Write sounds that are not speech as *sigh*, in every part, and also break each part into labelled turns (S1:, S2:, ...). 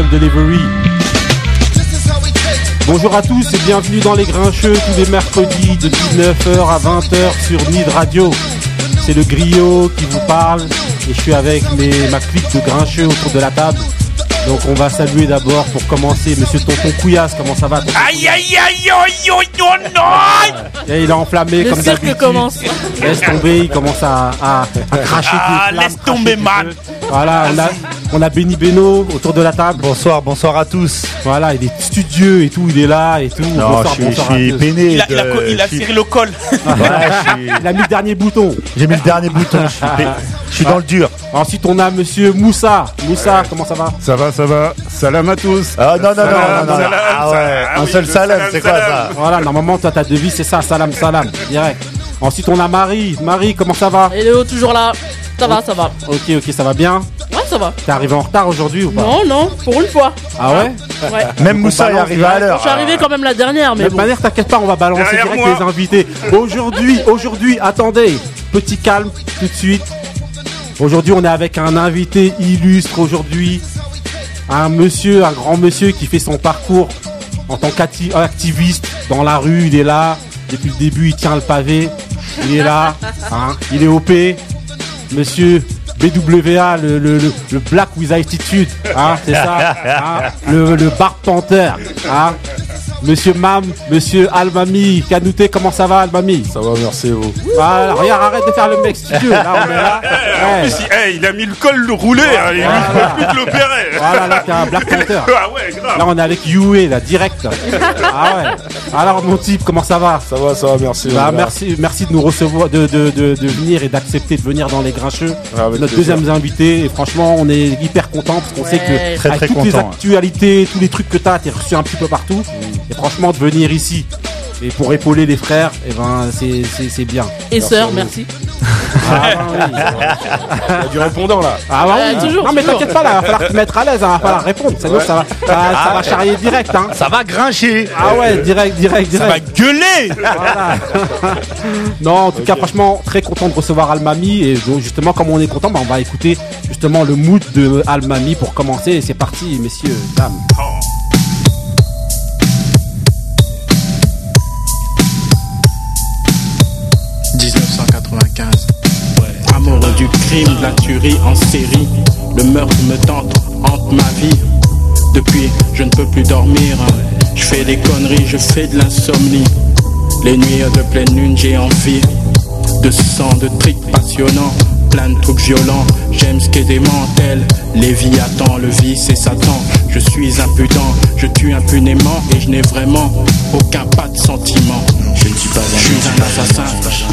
S1: Special Delivery. Bonjour à tous et bienvenue dans les Grincheux tous les mercredis de 19h à 20h sur Nid Radio. C'est le griot qui vous parle et je suis avec mes, ma clique de Grincheux autour de la table. Donc on va saluer d'abord pour commencer Monsieur Tonton Couillasse, comment ça va
S2: Aïe aïe aïe aïe aïe aïe non
S1: Et Il est enflammé
S3: Le
S1: comme d'habitude.
S3: commence.
S1: Laisse tomber, il commence à, à- à cracher
S2: Ah,
S1: des flammes,
S2: laisse
S1: cracher
S2: tomber, man.
S1: Voilà, on a, on a Benny Beno autour de la table.
S4: Bonsoir, bonsoir à tous.
S1: Voilà, il est studieux et tout, il est là et tout.
S4: Non,
S1: Bonsoir,
S4: je suis,
S1: bonsoir
S4: je suis peiné.
S2: Il a, il a, il
S4: je
S2: serré le col.
S4: Ouais, je suis- *laughs*
S1: Il a mis le dernier bouton.
S4: J'ai mis le dernier bouton. Je suis, pe- je suis dans le dur.
S1: Ensuite, on a Monsieur Moussa. Moussa, comment ça va?
S5: Ça va, ça va. Salam à tous.
S4: Ah non, non, non,
S5: Salam,
S4: non, non, non.
S5: salam,
S4: Ah ouais,
S5: salam. Ah
S4: un
S5: oui,
S4: seul salam,
S5: salam,
S4: c'est quoi
S5: salam.
S4: ça
S1: Voilà, normalement, toi, ta devise, c'est ça, salam, salam, direct. Ensuite, on a Marie. Marie, comment ça va?
S3: Et Léo toujours là. Ça va, ça va.
S1: Ok, ok, ça va bien.
S3: Ouais, ça va.
S1: T'es arrivé en retard aujourd'hui ou pas
S3: Non, non, pour une fois.
S1: Ah ouais
S3: Ouais. *laughs*
S4: Même Moussa est arrivé à
S3: Je
S4: l'heure.
S3: suis arrivé quand même la dernière,
S1: De
S3: mais
S1: toute
S3: bon.
S1: manière, t'inquiète pas, on va balancer
S5: Derrière
S1: direct
S5: moi.
S1: les invités. Aujourd'hui, aujourd'hui, attendez, petit calme tout de suite. Aujourd'hui, on est avec un invité illustre aujourd'hui, un monsieur, un grand monsieur qui fait son parcours en tant qu'activiste dans la rue. Il est là depuis le début, il tient le pavé. Il est là, hein, il est OP. Monsieur BWA, le, le, le, Black with Attitude, hein, c'est ça, hein, le, le Bar Panther, hein. Monsieur Mam, Monsieur Almami, Kanouté, comment ça va Almami
S5: Ça va, merci vous.
S1: Voilà, regarde, arrête de faire le mec studieux, là on est là. *laughs* Ouais.
S5: Si, hey, il a mis le col le roulé, hein, il ne peut plus te l'opérer. *laughs*
S1: Voilà, là t'es un Black Panther. *laughs*
S5: Ah ouais, grave.
S1: Là on est avec Yue, là, direct. Ah ouais. Alors mon type, comment ça va?
S5: Ça va, ça va, merci.
S1: bah, merci, merci de nous recevoir, de, de, de, de venir et d'accepter de venir dans les Grincheux.
S5: Ah, avec
S1: Notre
S5: plaisir.
S1: deuxième invité. Et franchement, on est hyper content parce qu'on
S3: Ouais.
S1: sait que
S4: Très,
S1: avec
S4: très
S1: toutes les actualités, tous les trucs que t'as, t'es reçu un petit peu partout. Et franchement, de venir ici et pour épauler les frères, et ben c'est c'est c'est bien.
S3: Et sœur, merci.
S1: Ah, ben oui.
S5: Il y a du répondant là.
S1: Ah bah
S3: Ouais,
S1: oui.
S3: toujours,
S1: non mais
S3: toujours.
S1: t'inquiète pas là, va falloir te mettre à l'aise, hein, va falloir répondre. Sinon ça va, ça, ça va charrier direct. Hein.
S4: Ça va grincher.
S1: Ah ouais, direct, direct,
S2: Ça va
S1: direct.
S2: gueuler
S1: Voilà. *laughs* non, en tout cas, franchement, très content de recevoir Almami. Et justement, comme on est content, bah, on va écouter justement le mood de Almami pour commencer. Et c'est parti, messieurs, dames.
S6: Du crime, de la tuerie en série. Le meurtre me tente, hante ma vie. Depuis, je ne peux plus dormir. Je fais des conneries, je fais de l'insomnie. Les nuits de pleine lune, j'ai envie de sang, de tricks passionnants. Plein de trucs violents, j'aime ce qui est démentel. Léviathan, le vice et Satan. Je suis impudent, je tue impunément et je n'ai vraiment aucun pas de sentiment. Je ne suis pas un, je suis un assassin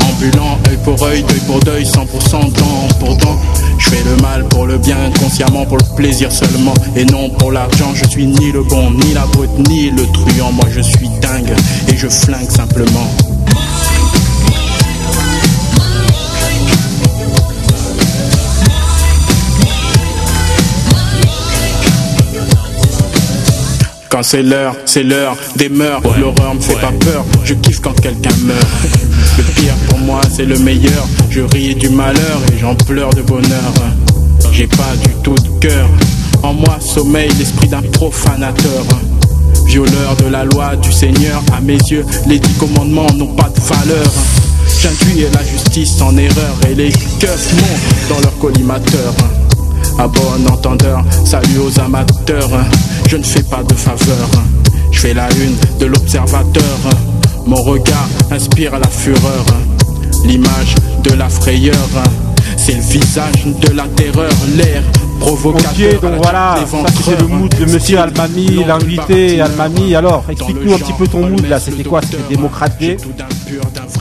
S6: ambulant, œil pour œil, deuil pour deuil, 100% dent pour dent. Je fais le mal pour le bien, inconsciemment pour le plaisir seulement et non pour l'argent. Je suis ni le bon, ni la brute, ni le truand. Moi je suis dingue et je flingue simplement. Quand c'est l'heure, c'est l'heure des mœurs. L'horreur me fait pas peur, je kiffe quand quelqu'un meurt. Le pire pour moi, c'est le meilleur. Je ris du malheur et j'en pleure de bonheur. J'ai pas du tout de cœur. En moi sommeille l'esprit d'un profanateur. Violeur de la loi du Seigneur, à mes yeux, les dix commandements n'ont pas de valeur. J'induis la justice en erreur et les keufs montent dans leur collimateur. À bon entendeur, salut aux amateurs. Je ne fais pas de faveur. Je fais la une de l'observateur. Mon regard inspire la fureur. L'image de la frayeur. C'est le visage de la terreur. L'air provocateur.
S1: Ok, donc voilà, ça c'était le mood de monsieur Almami, l'invité Almami. Alors, explique-nous un petit peu ton mood là, c'était quoi? C'était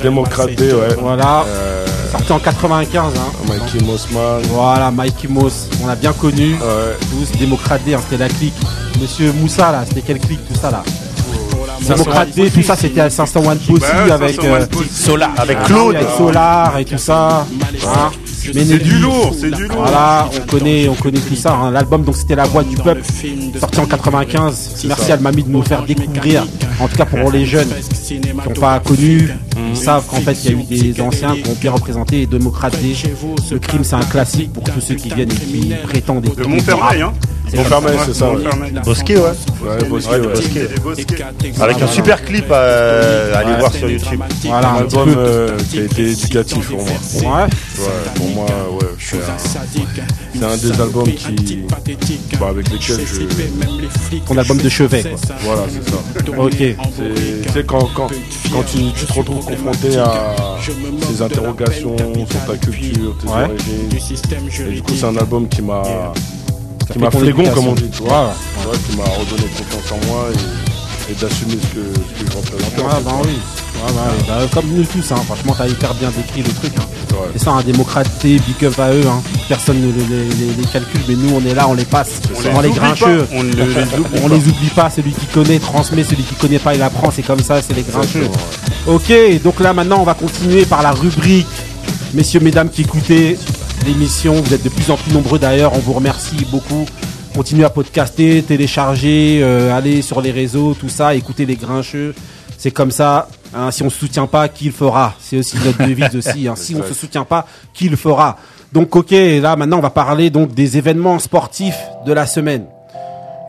S1: Démocrate
S5: ouais.
S1: Voilà,
S5: Euh,
S1: sorti en 95. Hein.
S5: Mikey Mossman.
S1: Voilà, Mikey Moss, on l'a bien connu.
S5: Ouais.
S1: Tous, Démocrate hein, c'était la clique. Monsieur Moussa là, c'était quelle clique tout ça là Démocrate Day, tout ça c'était à 501 Pussy avec
S5: 501
S1: euh.
S2: Solar.
S4: Avec Claude.
S1: avec Solar et tout ça. Hein
S5: C'est du lourd, c'est du lourd.
S1: Voilà, on connaît, on connaît tout ça. hein. L'album donc c'était La Voix du Peuple, sorti en 95. Merci Almami de nous faire découvrir. En tout cas pour les jeunes qui n'ont pas connu, ils savent qu'en fait il y a eu des anciens qui ont bien représenté et démocraté. Le crime c'est un classique pour tous ceux qui viennent et qui prétendent
S5: De Montfermeil, hein. Montfermeil, c'est ça. Ouais,
S4: Bosquet, ouais.
S5: Ouais, Bosquet,
S4: Ouais,
S5: ouais.
S4: Bosquet. Avec un super clip euh, à aller voir sur YouTube.
S1: Voilà,
S5: Un album euh, qui a été éducatif pour moi.
S1: Ouais.
S5: Ouais, pour moi, ouais, c'est un, c'est un des albums qui, bah, avec lesquels je,
S1: Ton album de chevet, quoi.
S5: voilà, c'est ça.
S1: Ok.
S5: C'est, tu sais, quand, quand, quand tu, tu te retrouves confronté à ces interrogations sur ta culture, tes
S1: Ouais.
S5: origines, et du coup, c'est un album qui m'a, qui
S1: fait
S5: m'a flégon,
S1: éducation.
S5: comme on dit, tu vois, Ouais, qui m'a redonné confiance en moi et, et d'assumer ce que, ce que je représente.
S1: Ouais, bah oui. Ouais, bah oui. Bah, comme nous tous, hein. franchement, t'as hyper bien décrit le truc. Hein.
S5: Ouais.
S1: C'est ça, un démocraté, big up à eux. Hein. Personne ne les, les- les- les calcule, mais nous, on est là, on les passe. On, les
S2: oublie
S1: grincheux.
S2: pas, On les oublie *laughs*
S1: On les oublie pas, celui qui connaît transmet, celui qui connaît pas il apprend, c'est comme ça, c'est les grincheux. Ok, donc là maintenant on va continuer par la rubrique. Messieurs, mesdames qui écoutez l'émission, vous êtes de plus en plus nombreux d'ailleurs, on vous remercie beaucoup. Continuez à podcaster, télécharger, euh, aller sur les réseaux, tout ça, écoutez les grincheux. C'est comme ça. hein, si on se soutient pas, qui le fera? C'est aussi notre devise *laughs* aussi. hein. Si on se soutient pas, qui le fera? Donc ok, là maintenant on va parler donc des événements sportifs de la semaine.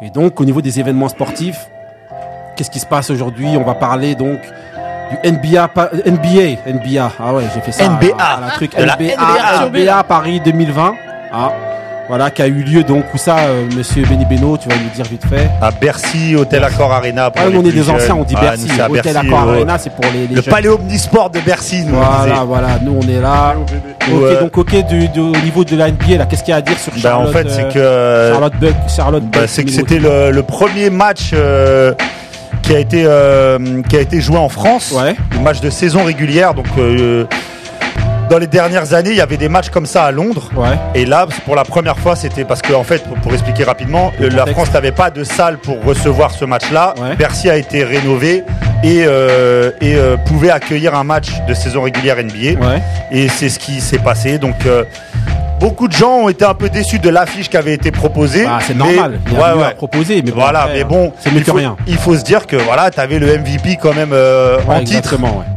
S1: Et donc au niveau des événements sportifs, qu'est-ce qui se passe aujourd'hui? On va parler donc du NBA, NBA, NBA. Ah ouais, j'ai fait ça.
S4: NBA.
S1: Ah, la truc
S4: De la
S1: NBA,
S3: NBA.
S1: NBA Paris 2020. Ah, voilà, qui a eu lieu donc où ça, euh, Monsieur Benny Beno, tu vas nous dire vite fait.
S4: À Bercy, Hôtel Accor Arena. Pour
S1: Ah,
S4: les
S1: on est des anciens,
S4: jeunes.
S1: on dit
S4: Ah,
S1: Bercy.
S4: à
S1: Hôtel
S4: Bercy,
S1: Accor
S4: ouais.
S1: Arena, c'est pour les, les
S4: Le
S1: jeunes.
S4: palais omnisport de Bercy, nous.
S1: Voilà, voilà, nous on est là. Ok,
S4: Ouais.
S1: donc ok, du, du- au niveau de la NBA, là, qu'est-ce qu'il y a à dire sur
S4: Bah,
S1: Charlotte
S4: en fait, c'est
S1: euh,
S4: que euh,
S1: Charlotte Buck, Charlotte
S4: bah,
S1: Buck,
S4: c'est que c'était le, le premier match euh, qui a été euh, qui a été joué en France.
S1: Ouais.
S4: Le match de saison régulière. Donc euh, dans les dernières années, il y avait des matchs comme ça à Londres.
S1: Ouais.
S4: Et là, pour la première fois, c'était parce que en fait, pour, pour expliquer rapidement,
S1: Le
S4: la. France n'avait pas de salle pour recevoir ce match-là.
S1: Ouais.
S4: Bercy a été rénové et, euh, et euh, pouvait accueillir un match de saison régulière NBA.
S1: Ouais.
S4: Et c'est ce qui s'est passé. Donc euh, beaucoup de gens ont été un peu déçus de l'affiche qui avait été proposée.
S1: Ah, c'est
S4: Mais-
S1: normal. Il y a
S4: ouais,
S1: mieux à
S4: ouais.
S1: proposer, mais bon,
S4: Voilà,
S1: après,
S4: mais
S1: hein,
S4: bon,
S1: c'est mieux
S4: il
S1: que
S4: faut,
S1: rien.
S4: il faut se dire que voilà, tu avais le MVP quand même euh,
S1: Ouais,
S4: en titre.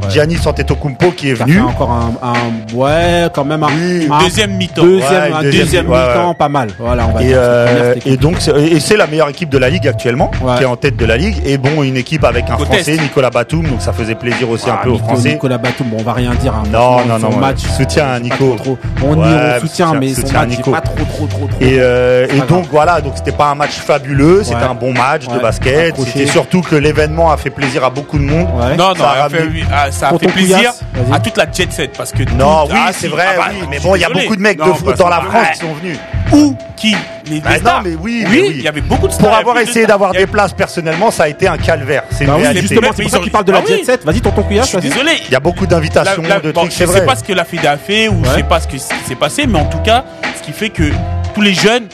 S4: Giannis Antetokounmpo qui est
S1: Ça fait
S4: venu.
S1: encore un, un- ouais, quand même un,
S4: Oui.
S1: un
S2: Deuxième mi-temps.
S1: deuxième,
S4: deuxième,
S1: mi-temps,
S4: ouais.
S1: pas mal. Voilà, on va
S4: Et,
S1: dire.
S4: euh, et donc c'est- et c'est la meilleure équipe de la ligue actuellement,
S1: Ouais.
S4: qui est en tête de la ligue. Et bon, une équipe avec un. Français, Nicolas Batum, donc ça faisait plaisir aussi un
S1: Ah,
S4: peu aux Français.
S1: Nicolas Batum, bon, on va rien dire. hein.
S4: Non, non, non,
S1: match.
S4: soutien à Nico.
S1: on soutient, mais son match,
S4: Nico.
S1: pas trop, trop, trop, trop.
S4: Et, euh, et donc
S1: grave.
S4: voilà, donc c'était pas un match fabuleux, c'était
S1: Ouais.
S4: un bon match de basket. C'était surtout que l'événement a fait plaisir à beaucoup de monde.
S1: Ouais.
S2: Non, non,
S4: Ça a
S2: fait, ah, ça a
S1: Tonton
S2: fait plaisir à toute la jet set parce que
S4: Non,
S2: tout-
S4: oui,
S2: ah,
S4: c'est vrai,
S2: ah bah,
S4: oui, mais bon, il y a beaucoup de mecs de foot dans la France qui sont venus.
S2: Où Qui Les, les
S4: Bah non,
S2: stars.
S4: mais oui, mais
S2: oui, il y avait beaucoup de stars.
S4: Pour avoir essayé d'avoir des places, personnellement, ça a été un calvaire. C'est
S1: Bah oui, justement, c'est pour ça
S2: ils
S1: qu'il
S2: ont-
S1: parle de la jet set. Vas-y, tonton Couillasse,
S2: Je suis désolé.
S4: Il y a beaucoup d'invitations, de trucs,
S2: je
S4: c'est
S2: sais
S4: vrai.
S2: pas ce que la FIDE a fait ou je sais pas ce qui s'est passé, mais en tout cas, ce qui fait que tous les jeunes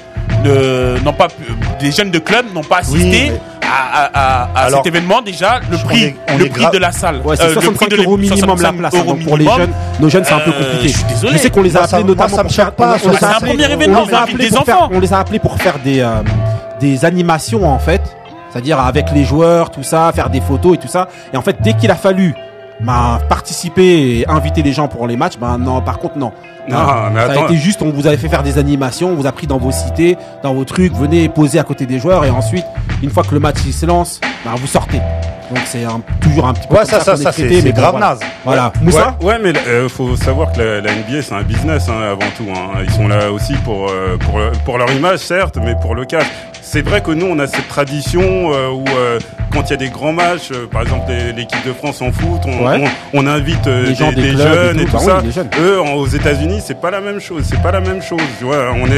S2: ne- n'ont pas, des jeunes de club n'ont pas assisté
S4: mais-
S2: à, à- à- à
S4: Alors,
S2: cet événement. Déjà, le prix,
S4: est-
S2: le prix
S4: gra-
S2: de la salle,
S1: Ouais, c'est
S2: euh, le
S1: 65
S2: prix de
S1: euros minimum la
S2: 65
S1: place. hein, donc pour les jeunes, nos jeunes, c'est un peu
S2: Euh,
S1: compliqué.
S2: je suis désolé.
S1: Je sais qu'on les a appelés notamment
S4: ça me
S1: pour faire.
S4: pas,
S2: c'est un premier événement. On
S1: les a appelés pour faire des euh, des animations en fait, c'est-à-dire avec les joueurs, tout ça, faire des photos et tout ça. Et en fait, dès qu'il a fallu bah, participer et inviter les gens pour les matchs, ben non, par contre non.
S5: Non,
S1: Hein,
S5: mais
S1: ça a été juste, on vous avait fait faire des animations, on vous a pris dans vos cités, dans vos trucs, venez poser à côté des joueurs et ensuite, une fois que le match il se lance, ben, vous sortez. Donc c'est un- toujours un petit peu
S4: Ouais, ça, ça, ça, c'est
S1: bon,
S4: grave
S1: voilà.
S4: naze.
S1: Voilà. Moussa
S5: ouais, ouais, mais il faut savoir que la, la NBA c'est un business hein, avant tout. hein. Ils sont là aussi pour euh, pour pour leur image certes, mais pour le cas. C'est vrai que nous on a cette tradition euh, où euh, quand il y a des grands matchs, euh, par exemple les- l'équipe de France en foot, on,
S1: Ouais.
S5: on, on invite euh,
S1: Les gens
S5: des,
S1: des
S5: des
S1: clubs et
S5: jeunes et
S1: tout, bah
S5: ça.
S1: oui.
S5: Eux en- aux États-Unis c'est pas la même chose. C'est pas la même chose. Tu vois, on est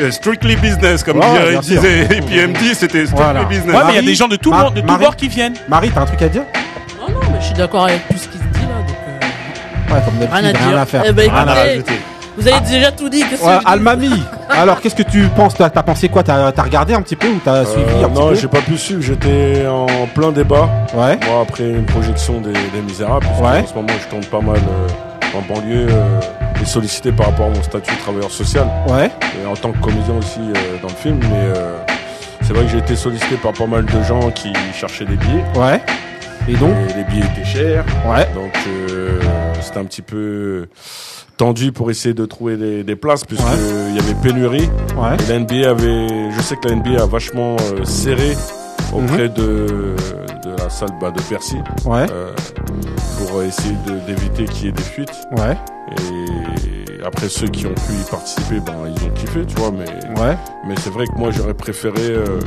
S5: euh, strictly business comme
S1: Ouais,
S5: dirait- disait et puis MD c'était strictly
S1: Voilà.
S5: business.
S2: Ouais, mais il y a
S1: Marie-
S2: des gens de tout de bord qui viennent.
S1: Marie, t'as un truc à dire?
S3: Non, non, mais je suis d'accord avec tout ce qui se dit là. Donc, euh,
S1: Ouais, comme d'habitude,
S3: Rien à
S1: rien
S3: dire.
S1: à faire.
S3: Eh ben,
S1: Rien à rajouter.
S3: Vous avez déjà tout dit. Qu'est-ce que
S1: Ouais, Almami, *laughs* alors qu'est-ce que tu penses T'as t'as pensé quoi T'as t'as regardé un petit peu ou t'as suivi
S5: Euh,
S1: un petit
S5: non,
S1: peu
S5: j'ai pas pu suivre. J'étais en plein débat.
S1: Ouais,
S5: Moi, après une projection des, des Misérables,
S1: Ouais.
S5: en ce moment, je tourne pas mal euh, en banlieue euh, et sollicité par rapport à mon statut de travailleur social
S1: ouais,
S5: et en tant que comédien aussi euh, dans le film. Mais euh, c'est vrai que j'ai été sollicité par pas mal de gens qui cherchaient des billets.
S1: ouais. Et donc
S7: Et les billets étaient chers.
S1: Ouais.
S7: Donc euh, c'était un petit peu tendu pour essayer de trouver des, des places puisque
S1: Ouais.
S7: il y avait pénurie.
S1: Ouais.
S7: Et la NBA avait, je sais que la NBA a vachement euh, serré auprès de, de la salle bah, de Percy
S1: Mhm. Ouais.
S7: euh, pour essayer d'éviter qu'il y ait des fuites.
S1: Ouais.
S7: Et après ceux qui ont pu y participer, ben ils ont kiffé, tu vois. Mais
S1: Ouais.
S7: mais c'est vrai que moi j'aurais préféré euh,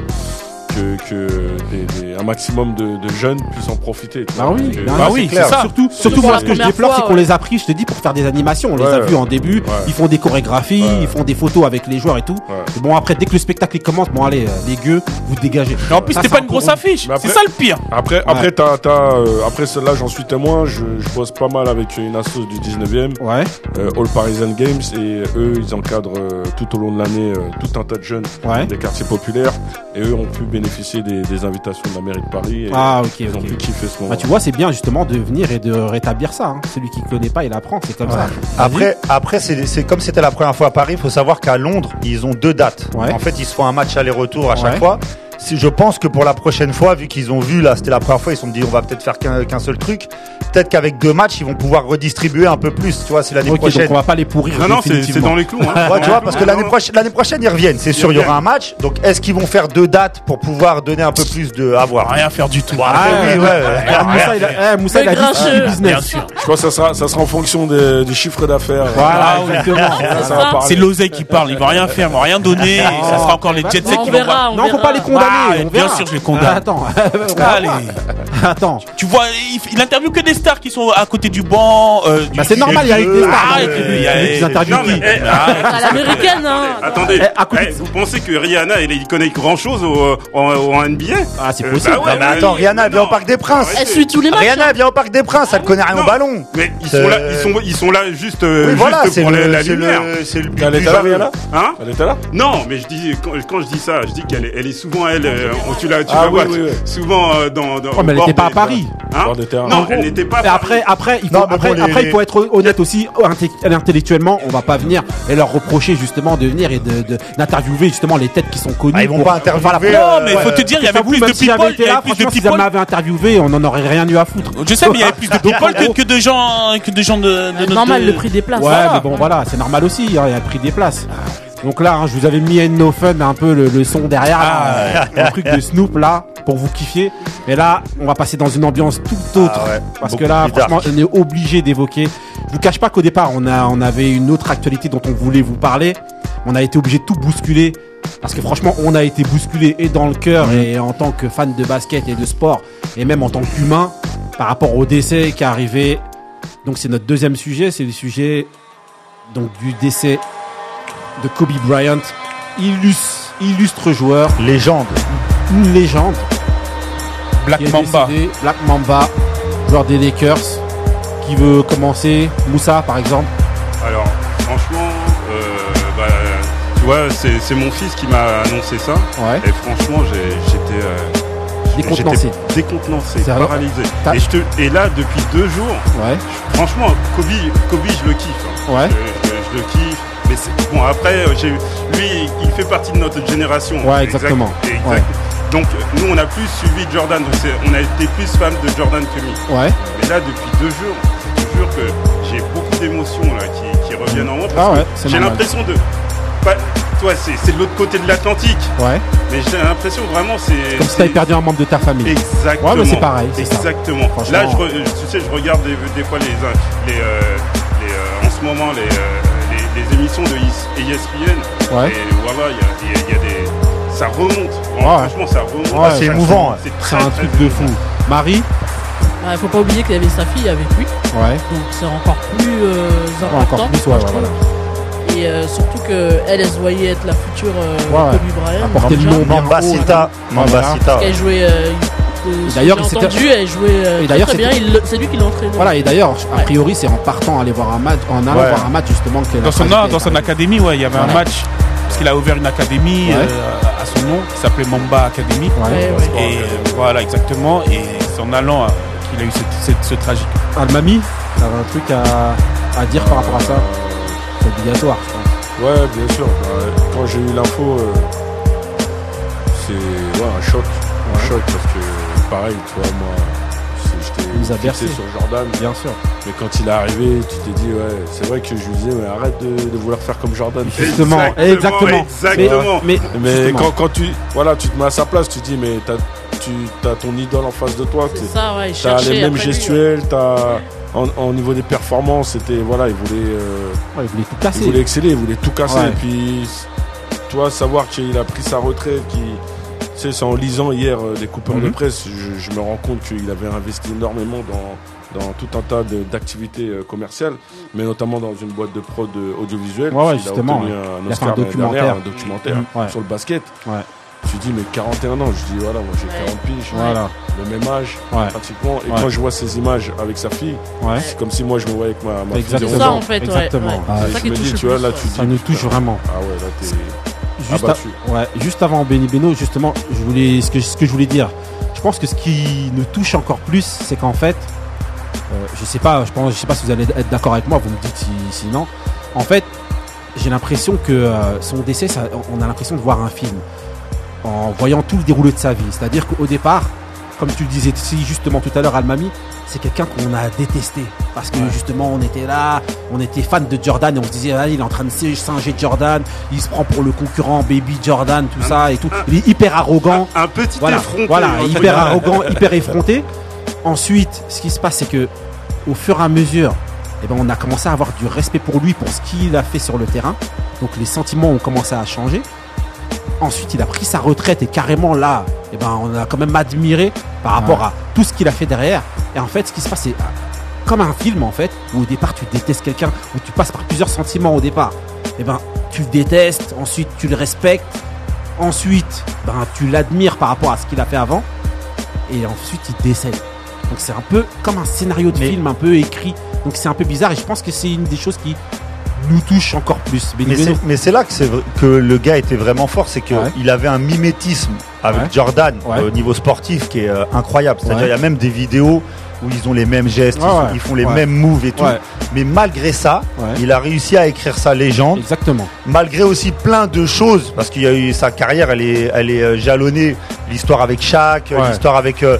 S7: que, que des, des- un maximum de, de jeunes puissent en profiter. tu
S1: Bah
S7: vois.
S1: oui, bah
S2: Bah
S1: oui,
S2: oui,
S1: c'est
S2: ça.
S1: Surtout, surtout moi, ce que je déplore,
S3: fois,
S1: c'est qu'on
S3: ouais.
S1: les a pris, je te dis, pour faire des animations. On les a vus en début.
S7: Ouais.
S1: Ils font des chorégraphies,
S7: Ouais.
S1: ils font des photos avec les joueurs et tout. Et bon, après, dès que le spectacle commence, bon, allez, euh, les gueux, vous dégagez.
S2: Et en plus,
S1: Ça,
S2: c'était pas
S1: un
S2: une grosse affiche. C'est ça le pire.
S7: Après, après, t'as, t'as, euh, après celle-là, j'en suis témoin. Je, je bosse pas mal avec une assos du 19e,
S1: Ouais.
S7: euh, All Parisian Games, et eux, ils encadrent euh, tout au long de l'année euh, tout un tas de jeunes des quartiers populaires, et eux ont pu bénéficier des, des invitations de la mairie de Paris. Et
S1: Ah, ok,
S7: ils ont
S1: ok.
S7: pu kiffer ce moment.
S1: Bah, tu vois, c'est bien justement de venir et de rétablir ça. hein. Celui qui connaît pas, il apprend. C'est comme ça.
S4: Après, après c'est c'est comme c'était la première fois à Paris. Il faut savoir qu'à Londres, ils ont deux dates.
S1: Ouais.
S4: En fait, ils se font un match aller-retour à chaque
S1: Ouais.
S4: fois. Si je pense que pour la prochaine fois, vu qu'ils ont vu là, c'était la première fois, ils se sont dit on va peut-être faire qu'un seul truc. Peut-être qu'avec deux matchs, ils vont pouvoir redistribuer un peu plus. Tu vois, c'est l'année prochaine.
S1: donc on va pas les pourrir.
S5: Non, non, c'est dans les clous. Hein. *laughs*
S4: Ouais, tu vois, parce que l'année prochaine, l'année prochaine, ils reviennent. C'est sûr, il y aura un match. Donc, est-ce qu'ils vont faire deux dates pour pouvoir donner un peu plus de à voir?
S2: Rien faire du tout.
S1: Ah,
S4: oui, ouais, ouais.
S1: Ah, Moussa, il a, eh, dit business.
S7: Je pense que ça sera, ça sera en fonction des- du chiffre d'affaires.
S1: Voilà, exactement.
S2: C'est l'oseille qui parle. Il va rien faire, il va rien donner. ça sera encore les jet qui vont
S3: verra,
S2: voir.
S3: on
S1: Non, faut
S3: verra.
S1: pas les condamner. On
S2: bien sûr, je les condamne.
S1: Ah, Attends.
S2: Allez. *laughs* *laughs*
S1: Attends.
S2: Tu vois, il, il interviewe que des stars qui sont à côté du banc. euh, du-
S1: Bah, c'est normal, il y a des stars.
S2: Arrête,
S1: donc,
S2: il y a-
S1: ils interviewent
S5: Non, mais,
S1: qui
S5: eh,
S2: Arrête.
S3: À l'américaine, hein.
S5: Attendez,
S1: Eh, à côté
S5: eh, vous pensez que Rihanna, elle, il connaît grand chose au, au, au NBA
S1: Ah, c'est
S5: Euh,
S1: possible.
S5: bah ouais,
S4: Non, mais attends, Rihanna, elle vient au. Parc des Princes.
S3: Elle suit tous les matchs.
S4: Rihanna, elle vient au Parc des Princes. Elle connaît rien au ballon.
S5: Mais ils sont là, ils sont, ils sont là juste, euh,
S4: voilà,
S5: pour la, la
S4: le, c'est
S5: lumière.
S4: le, c'est le but
S7: Elle
S4: du jeu.
S7: Rihanna
S5: Hein
S7: Elle était là
S5: Non, mais je dis quand, je dis ça, je dis qu'elle est, elle est souvent elle, tu la, tu
S7: Ah
S5: vois souvent dans, dans.
S1: Ouais, mais
S5: au
S1: elle
S5: bord
S1: était pas à Paris.
S5: Hein. Non, elle n'était pas. à
S1: Et
S5: Paris.
S1: après, après, il faut,
S4: Non,
S1: après,
S4: bon, les-
S1: après, il faut être honnête aussi, inte- intellectuellement, on va pas venir et leur reprocher justement de venir et de, de- d'interviewer justement les têtes qui sont connues.
S4: Ah, ils vont
S1: pour-
S4: pas interviewer,
S1: promo.
S2: Non, mais il faut te dire, il y avait plus de
S1: si
S2: people.
S1: été
S2: Il y
S1: là,
S2: avait plus de people.
S1: m'avaient interviewé, on en aurait rien eu à foutre.
S2: Je sais, mais il y avait plus de *laughs* people que, que de gens, que de gens de, de notre-
S3: Normal,
S2: de-
S3: le prix des places.
S1: Ouais, mais bon, voilà, c'est normal aussi, hein, il y a le prix des places. Donc là, hein, je vous avais mis à No Fun un peu le, le son derrière, là, un truc de Snoop là, pour vous kiffer. Et là, on va passer dans une ambiance tout autre.
S4: Ah ouais,
S1: parce que là, franchement, on est obligé d'évoquer. Je vous cache pas qu'au départ, on, a, on avait une autre actualité dont on voulait vous parler. On a été obligé de tout bousculer. Parce que franchement, on a été bousculé et dans le cœur et en tant que fan de basket et de sport et même en tant qu'humain par rapport au décès qui est arrivé. Donc c'est notre deuxième sujet, c'est le sujet donc du décès de Kobe Bryant, illustre, illustre joueur,
S4: Légende.
S1: une légende.
S2: Black Mamba.
S1: décédé, Black Mamba, joueur des Lakers, qui veut commencer. Moussa par exemple.
S5: Alors, franchement, euh, bah, tu vois, c'est c'est mon fils qui m'a annoncé ça.
S1: Ouais.
S5: Et franchement, j'ai- j'étais. euh,
S1: Décontenancé.
S5: j'étais Décontenancé,
S1: vrai.
S5: paralysé. Et, je te, et là, depuis deux jours,
S1: Ouais.
S5: franchement, Kobe, Kobe je le kiffe. hein.
S1: Ouais.
S5: Je, je- je le kiffe. Mais bon, après, euh, lui, il fait partie de notre génération.
S1: Ouais,
S5: Exact-
S1: exactement.
S5: exact.
S1: Ouais.
S5: Donc, nous, on a plus suivi Jordan. Donc, on a été plus fans de Jordan que lui.
S1: Ouais.
S5: Mais là, depuis deux jours, je te jure que j'ai beaucoup d'émotions là qui, qui reviennent en moi. parce
S1: Ah ouais,
S5: que
S1: c'est
S5: J'ai l'impression de. Pas, toi, c'est de l'autre côté de l'Atlantique.
S1: Ouais.
S5: Mais j'ai l'impression vraiment c'est.
S1: Comme si t'avais perdu un membre de ta famille.
S5: Exactement.
S1: Ouais, mais c'est pareil.
S5: Exactement. Là, je, tu sais, je regarde des, des fois les, les, euh, les, euh, en ce moment les, euh, émissions de ES ESPN.
S1: Ouais.
S5: Et voilà, il y a des, ça remonte.
S1: Ouais.
S5: Franchement, ça remonte.
S1: Ouais,
S4: c'est émouvant,
S5: C'est très,
S1: un
S5: très
S1: truc de fou. Marie.
S3: Il faut pas oublier qu'il y avait sa fille avec lui,
S1: Ouais.
S3: donc c'est encore plus euh,
S1: Ouais,
S3: important.
S1: encore plus, ouais, ouais, voilà.
S3: Et euh, surtout que elle, elle se voyait être la future euh,
S1: Ouais, ouais.
S3: Kobe Bryant.
S1: Apporter le nom.
S4: Mambasita.
S3: Elle jouait.
S1: D'ailleurs,
S3: j'ai
S1: c'était-
S3: entendu, elle jouait euh,
S1: Et
S3: très,
S1: d'ailleurs,
S3: très bien. Il C'est lui qui l'a entraîné.
S1: Voilà, et d'ailleurs, a priori, c'est en partant aller voir un match, en allant
S4: Ouais.
S1: voir un match justement que
S2: Dans son, non, dans son académie, ouais, il y avait
S1: Voilà.
S2: un match. Parce qu'il a ouvert une académie
S1: Ouais.
S2: euh, à son nom, qui s'appelait Mamba Academy.
S1: Ouais.
S3: Ouais, ouais.
S2: Et euh, voilà, exactement. Et c'est en allant euh, qu'il a eu cette, cette- ce tragique.
S1: Almami, t'avais un truc à, à dire par rapport à ça? C'est obligatoire, je pense.
S7: Ouais, bien sûr. Bah, Quand j'ai eu l'info, euh, c'est ouais, un choc. Un choc parce que, pareil, tu vois, moi, c'est
S1: nous a
S7: fixé
S1: bercé.
S7: sur Jordan.
S1: Bien sûr.
S7: Mais quand il est arrivé, tu t'es dit, ouais, c'est vrai que je lui disais, mais arrête de, de vouloir faire comme Jordan.
S1: Justement, *laughs* exactement.
S5: Exactement.
S1: Mais,
S7: Mais
S1: justement.
S7: quand, quand tu, voilà, tu te mets à sa place, tu te dis, mais t'as, tu as ton idole en face de toi.
S3: C'est ça, ouais. il
S7: T'as les mêmes gestuels, t'as, en, en niveau des performances, c'était, voilà, il voulait, euh,
S1: Ouais, il voulait tout
S7: il
S1: casser.
S7: voulait exceller, il voulait tout casser.
S1: Ouais.
S7: Et puis, toi, savoir qu'il a pris sa retraite, qui, tu sais, c'est en lisant hier euh, des coupeurs de
S1: Mhm.
S7: presse, je, je me rends compte qu'il avait investi énormément dans, dans tout un tas de- d'activités euh, commerciales, mais notamment dans une boîte de prod euh, audiovisuelle.
S1: Ouais, ouais,
S7: Il a
S1: justement,
S7: obtenu
S1: ouais.
S7: un
S1: Il a fait
S7: Oscar
S1: un documentaire.
S7: dernière, un documentaire
S1: ouais.
S7: sur le basket.
S1: Ouais.
S7: Tu dis, mais 41 ans, je dis, voilà, moi j'ai
S3: Ouais.
S7: 40 piges,
S1: Voilà.
S7: le même âge,
S1: Ouais.
S7: pratiquement. Et
S1: Ouais.
S7: quand je vois ces images avec sa fille,
S1: Ouais.
S7: c'est comme si moi je me voyais avec ma, ma fille de
S1: Exactement.
S7: 11
S3: C'est ça
S7: ans.
S3: en fait, ouais.
S1: Exactement.
S3: ouais.
S1: Ah,
S3: C'est ça
S7: je
S3: qui
S7: me
S3: touche
S7: dis,
S3: le
S7: tu vois, là, tu dis,
S1: Ça nous touche vraiment.
S7: Ah ouais, là, t'es
S1: Juste, ouais, avant Benny Beno, justement, je voulais, ce que, ce que je voulais dire, je pense que ce qui nous touche encore plus, c'est qu'en fait, euh, je sais pas, je pense, je sais pas si vous allez être d'accord avec moi, vous me dites si, si non. En fait, j'ai l'impression que euh, son décès, ça- on a l'impression de voir un film en voyant tout le déroulé de sa vie. C'est-à-dire qu'au départ, comme tu le disais si justement tout à l'heure, Almami, c'est quelqu'un qu'on a détesté. Parce que justement, on était là, on était fan de Jordan et on se disait, ah, il est en train de singer Jordan, il se prend pour le concurrent Baby Jordan, tout ça et tout. Il est hyper arrogant.
S5: Un petit
S1: Voilà,
S5: effronté.
S1: voilà, hyper arrogant, *laughs* hyper effronté. Ensuite, ce qui se passe, c'est que au fur et à mesure, eh ben, on a commencé à avoir du respect pour lui, pour ce qu'il a fait sur le terrain. Donc les sentiments ont commencé à changer. Ensuite, il a pris sa retraite et carrément là, eh ben, on a quand même admiré par rapport à tout ce qu'il a fait derrière. Et en fait, ce qui se passe, c'est euh, comme un film en fait, où au départ tu détestes quelqu'un, où tu passes par plusieurs sentiments au départ. Eh ben, tu le détestes, ensuite tu le respectes, ensuite ben, tu l'admires par rapport à ce qu'il a fait avant, et ensuite il décède. Donc c'est un peu comme un scénario de
S4: Mais-
S1: film, un peu écrit. Donc c'est un peu bizarre et je pense que c'est une des choses qui nous touche encore plus.
S4: Mais c'est, là que, que le gars était vraiment fort, c'est qu'il
S1: Ouais.
S4: avait un mimétisme avec
S1: Ouais.
S4: Jordan
S1: Ouais.
S4: euh, au niveau sportif qui est euh, incroyable. C'est-à-dire il y a même des vidéos où ils ont les mêmes gestes, ils, font les mêmes moves et tout. Mais malgré ça, il a réussi à écrire sa légende,
S1: Exactement.
S4: malgré aussi plein de choses, parce qu'il y a eu sa carrière, elle est, elle est euh, jalonnée. L'histoire avec Shaq, l'histoire avec euh,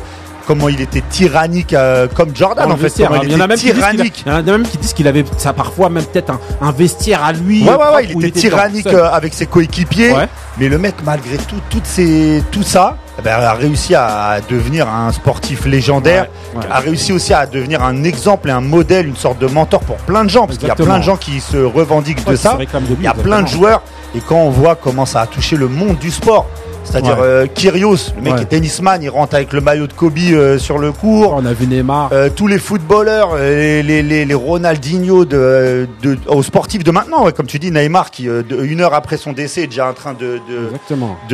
S4: comment il était tyrannique, euh, comme Jordan en fait.
S1: vestiaire,
S4: Comment
S1: hein.
S4: il
S1: il y en a
S4: était
S1: même qui disent qu'il a-
S4: tyrannique.
S1: il y en a même qui disent qu'il avait ça parfois même peut-être un, un vestiaire à lui.
S4: Ouais, ouais, il était tyrannique euh, avec ses coéquipiers.
S1: Ouais.
S4: Mais le mec, malgré tout, toutes ces, tout ça, eh ben, a réussi à devenir un sportif légendaire.
S1: Ouais, ouais.
S4: A réussi aussi à devenir un exemple et un modèle, une sorte de mentor pour plein de gens. Parce qu'il y a plein de gens qui se revendiquent de ça. Il y a plein de joueurs. Et quand on voit comment ça a touché le monde du sport, c'est-à-dire
S1: Ouais.
S4: euh, Kyrgios, le mec
S1: Ouais.
S4: est tennisman, il rentre avec le maillot de Kobe euh, sur le court.
S1: On a vu Neymar.
S4: Euh, tous les footballeurs, euh, les, les, les Ronaldinho de, de, aux sportifs de maintenant, ouais, comme tu dis, Neymar qui, de- une heure après son décès, est déjà en train de,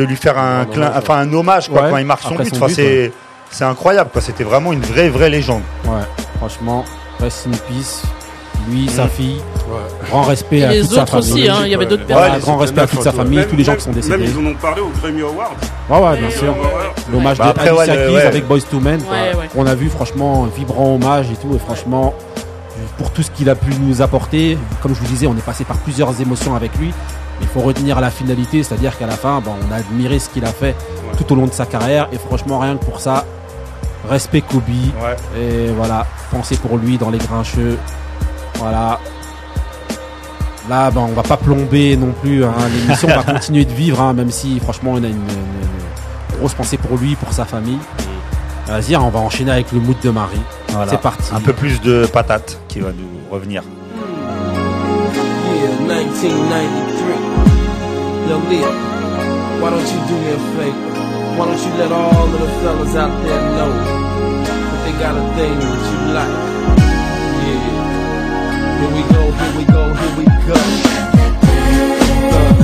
S4: lui faire un, clin-
S7: hommage,
S4: enfin, un hommage quoi, quand il marque son
S1: après
S4: but.
S1: son
S4: Enfin,
S1: but,
S4: c'est, c'est incroyable, quoi. C'était vraiment une vraie, vraie légende.
S1: Ouais. Franchement, rest in peace. Lui, sa
S4: Mm.
S1: fille.
S7: Ouais.
S1: Grand respect
S3: Et
S1: à
S3: les
S1: toute sa
S3: autres
S1: famille.
S3: aussi, hein, il y avait d'autres personnes.
S1: grand respect à toute sa famille,
S5: Même-
S1: tous les gens qui sont
S5: Même
S1: décédés.
S5: ils en ont parlé au Grammy Awards.
S1: Ouais, ouais, bien sûr. L'hommage
S4: Bah
S1: de Alicia
S4: ouais,
S1: Keys
S4: ouais.
S1: avec Boys to Men.
S3: Ouais, ouais.
S1: On a vu franchement un vibrant hommage et tout. Et franchement, pour tout ce qu'il a pu nous apporter, comme je vous disais, on est passé par plusieurs émotions avec lui. Mais il faut retenir la finalité, c'est-à-dire qu'à la fin, bon, on a admiré ce qu'il a fait tout au long de sa carrière. Et franchement, rien que pour ça, respect Kobe.
S4: Ouais.
S1: Et voilà, pensez pour lui dans les grincheux. Voilà. Là, ben, on va pas plomber non plus. hein. *laughs* L'émission va continuer de vivre, hein, même si franchement, on a une, une- une grosse pensée pour lui, pour sa famille. Vas-y, hein, on va enchaîner avec le mood de Marie.
S4: Voilà.
S1: C'est parti.
S4: Un peu plus de patates qui va nous revenir.
S8: Yeah, 1993. Lil Leo, why don't you do me a favor? Why don't you let all of the fellas out there know that they got a thing that you like? Here we go, here we go, here we go. Uh.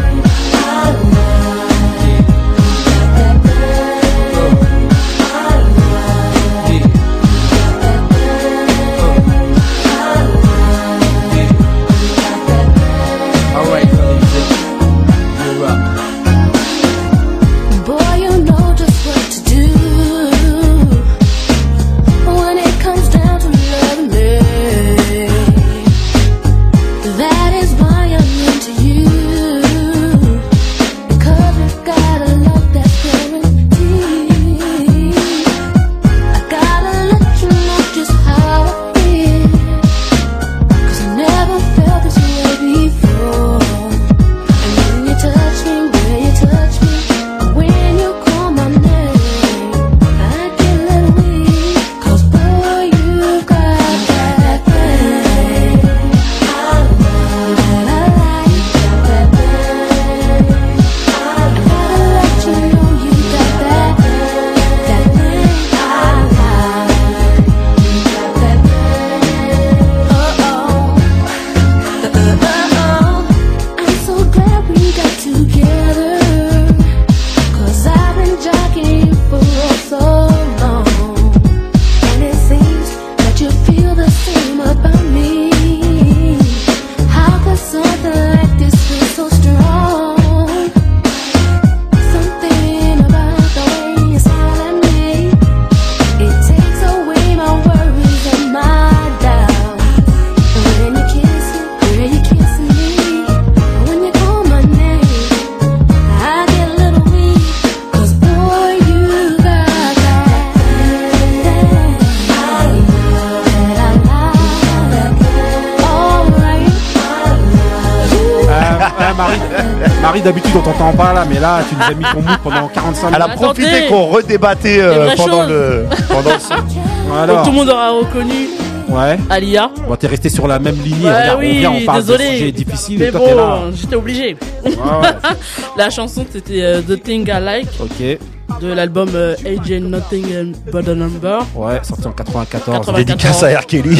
S1: Ton mood pendant 45
S4: Elle a
S1: minutes.
S4: Profité qu'on redébattait euh, pendant le pendant le son.
S3: Donc
S1: Alors,
S3: tout le monde aura reconnu
S1: ouais.
S3: Alia.
S1: Bon, t'es resté sur la même lignée.
S3: Ouais,
S1: Regarde,
S3: oui,
S1: on vient, on parle
S3: désolé.
S1: de sujets difficiles
S3: Mais
S1: et toi,
S3: bon, j'étais obligé.
S1: Ouais, ouais. *laughs*
S3: La chanson c'était euh, The Thing I Like
S1: Ok.
S3: De l'album euh, Age and Nothing But a Number.
S1: Ouais, sorti en 94.
S3: 94.
S4: Dédicace à R. Kelly.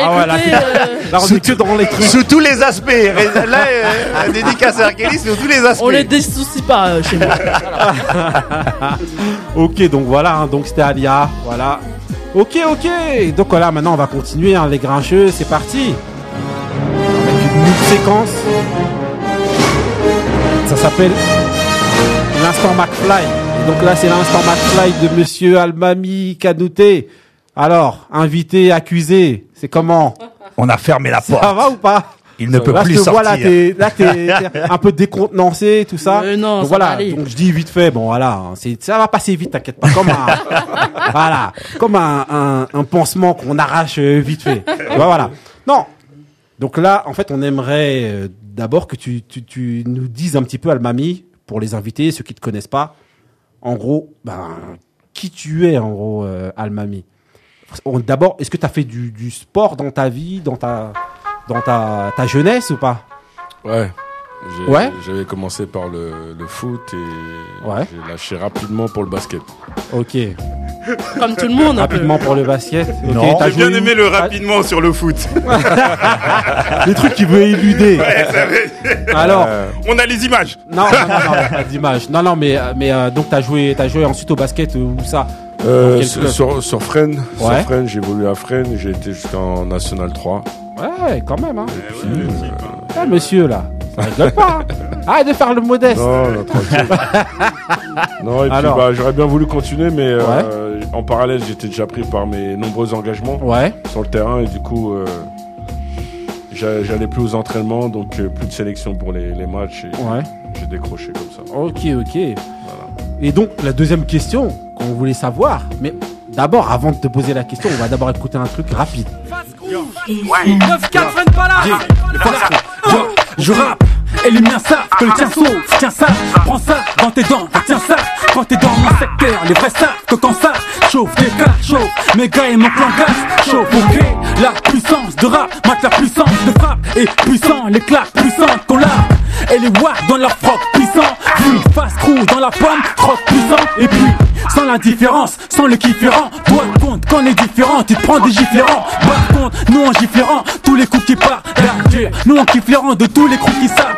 S1: Ah ouais, là,
S3: écoutez, euh,
S1: Là, on est que dans les trucs.
S4: Sous tous les aspects. Là, euh, dédicace à R. Kelly sous tous les aspects.
S3: on les dissoucie pas euh, chez moi. *laughs*
S1: Ok, donc voilà, hein, donc c'était Alia, voilà. Ok, ok. Donc voilà, maintenant on va continuer, hein, les grincheux, c'est parti. Avec une nouvelle séquence. Ça s'appelle l'instant McFly. Et donc là, c'est l'instant McFly de Monsieur Almami Kanouté. Alors, invité, accusé, c'est comment
S4: On a fermé la porte.
S1: Ça va ou pas
S4: Il ne peut
S1: Là,
S4: plus
S1: je te
S4: sortir.
S1: vois, là, t'es, là, t'es t'es un peu décontenancé, tout ça.
S3: Mais non,
S1: Donc
S3: ça
S1: voilà. Donc je dis vite fait, bon voilà, c'est, ça va passer vite, t'inquiète pas. Comme un, *laughs* voilà, comme un, un, un pansement qu'on arrache euh, vite fait. Voilà. Non. Donc là, en fait, on aimerait euh, d'abord que tu, tu, tu nous dises un petit peu, Almami, pour les invités, ceux qui te connaissent pas, en gros, ben, qui tu es, en gros, euh, Almami? D'abord, est-ce que tu as fait du, du sport dans ta vie, dans ta, dans ta, ta jeunesse ou pas?
S7: Ouais.
S1: Ouais.
S7: J'avais commencé par le, le foot et
S1: Ouais.
S7: j'ai lâché rapidement pour le basket.
S1: Ok. *laughs*
S3: Comme tout le monde.
S1: Rapidement pour le basket. Ok,
S4: Non.
S1: t'as
S5: J'ai bien aimé le rapidement sur le foot.
S1: Ah, *laughs* Les trucs qu'il veut éluder. Alors,
S7: Euh,
S5: On a les images.
S1: non, non, non, pas d'image. Non, non, mais, euh, mais euh, donc t'as joué, t'as joué ensuite au basket ou ça
S7: euh, sur, sur, Fresnes,
S1: Ouais.
S7: Fresnes, j'ai évolué à Fresnes, j'ai été jusqu'en National 3.
S1: Ouais, quand même, hein. Ah, monsieur, là, ça rigole pas. Hein. Arrête de faire le modeste.
S7: Non, non, tranquille. *laughs* non, et puis
S1: Alors.
S7: bah, j'aurais bien voulu continuer, mais euh, en parallèle, j'étais déjà pris par mes nombreux engagements
S1: Ouais.
S7: sur le terrain et du coup, euh, j'a- j'allais plus aux entraînements, donc euh, plus de sélection pour les, les matchs et
S1: Ouais.
S7: j'ai décroché comme ça.
S1: Ok, ok. Et donc, la deuxième question qu'on voulait savoir, mais d'abord, avant de te poser la question, on va d'abord écouter un truc rapide.
S9: 9-4 freine pas là Yo, je rappe et les miens savent que le tien sauve, tiens ça, prends ça dans tes dents, tiens ça, quand t'es dans mon secteur, les vrais savent que quand ça chauffe, des cas chauffe, mes gars et mon clan gaz chauffe, ok, la puissance de rap, mate la puissance de frappe, et puissant, les claques puissantes qu'on l'a, et les watts dans leur froc puissant, vu fast crew dans la pomme, froc puissant, et puis, sans la différence, sans le kifférant, toi compte qu'on est différent, tu te prends des giflérants, par contre, nous en giflérant, tous les coups qui partent, d'ailleurs, nous en kifflérant de tous les coups qui savent,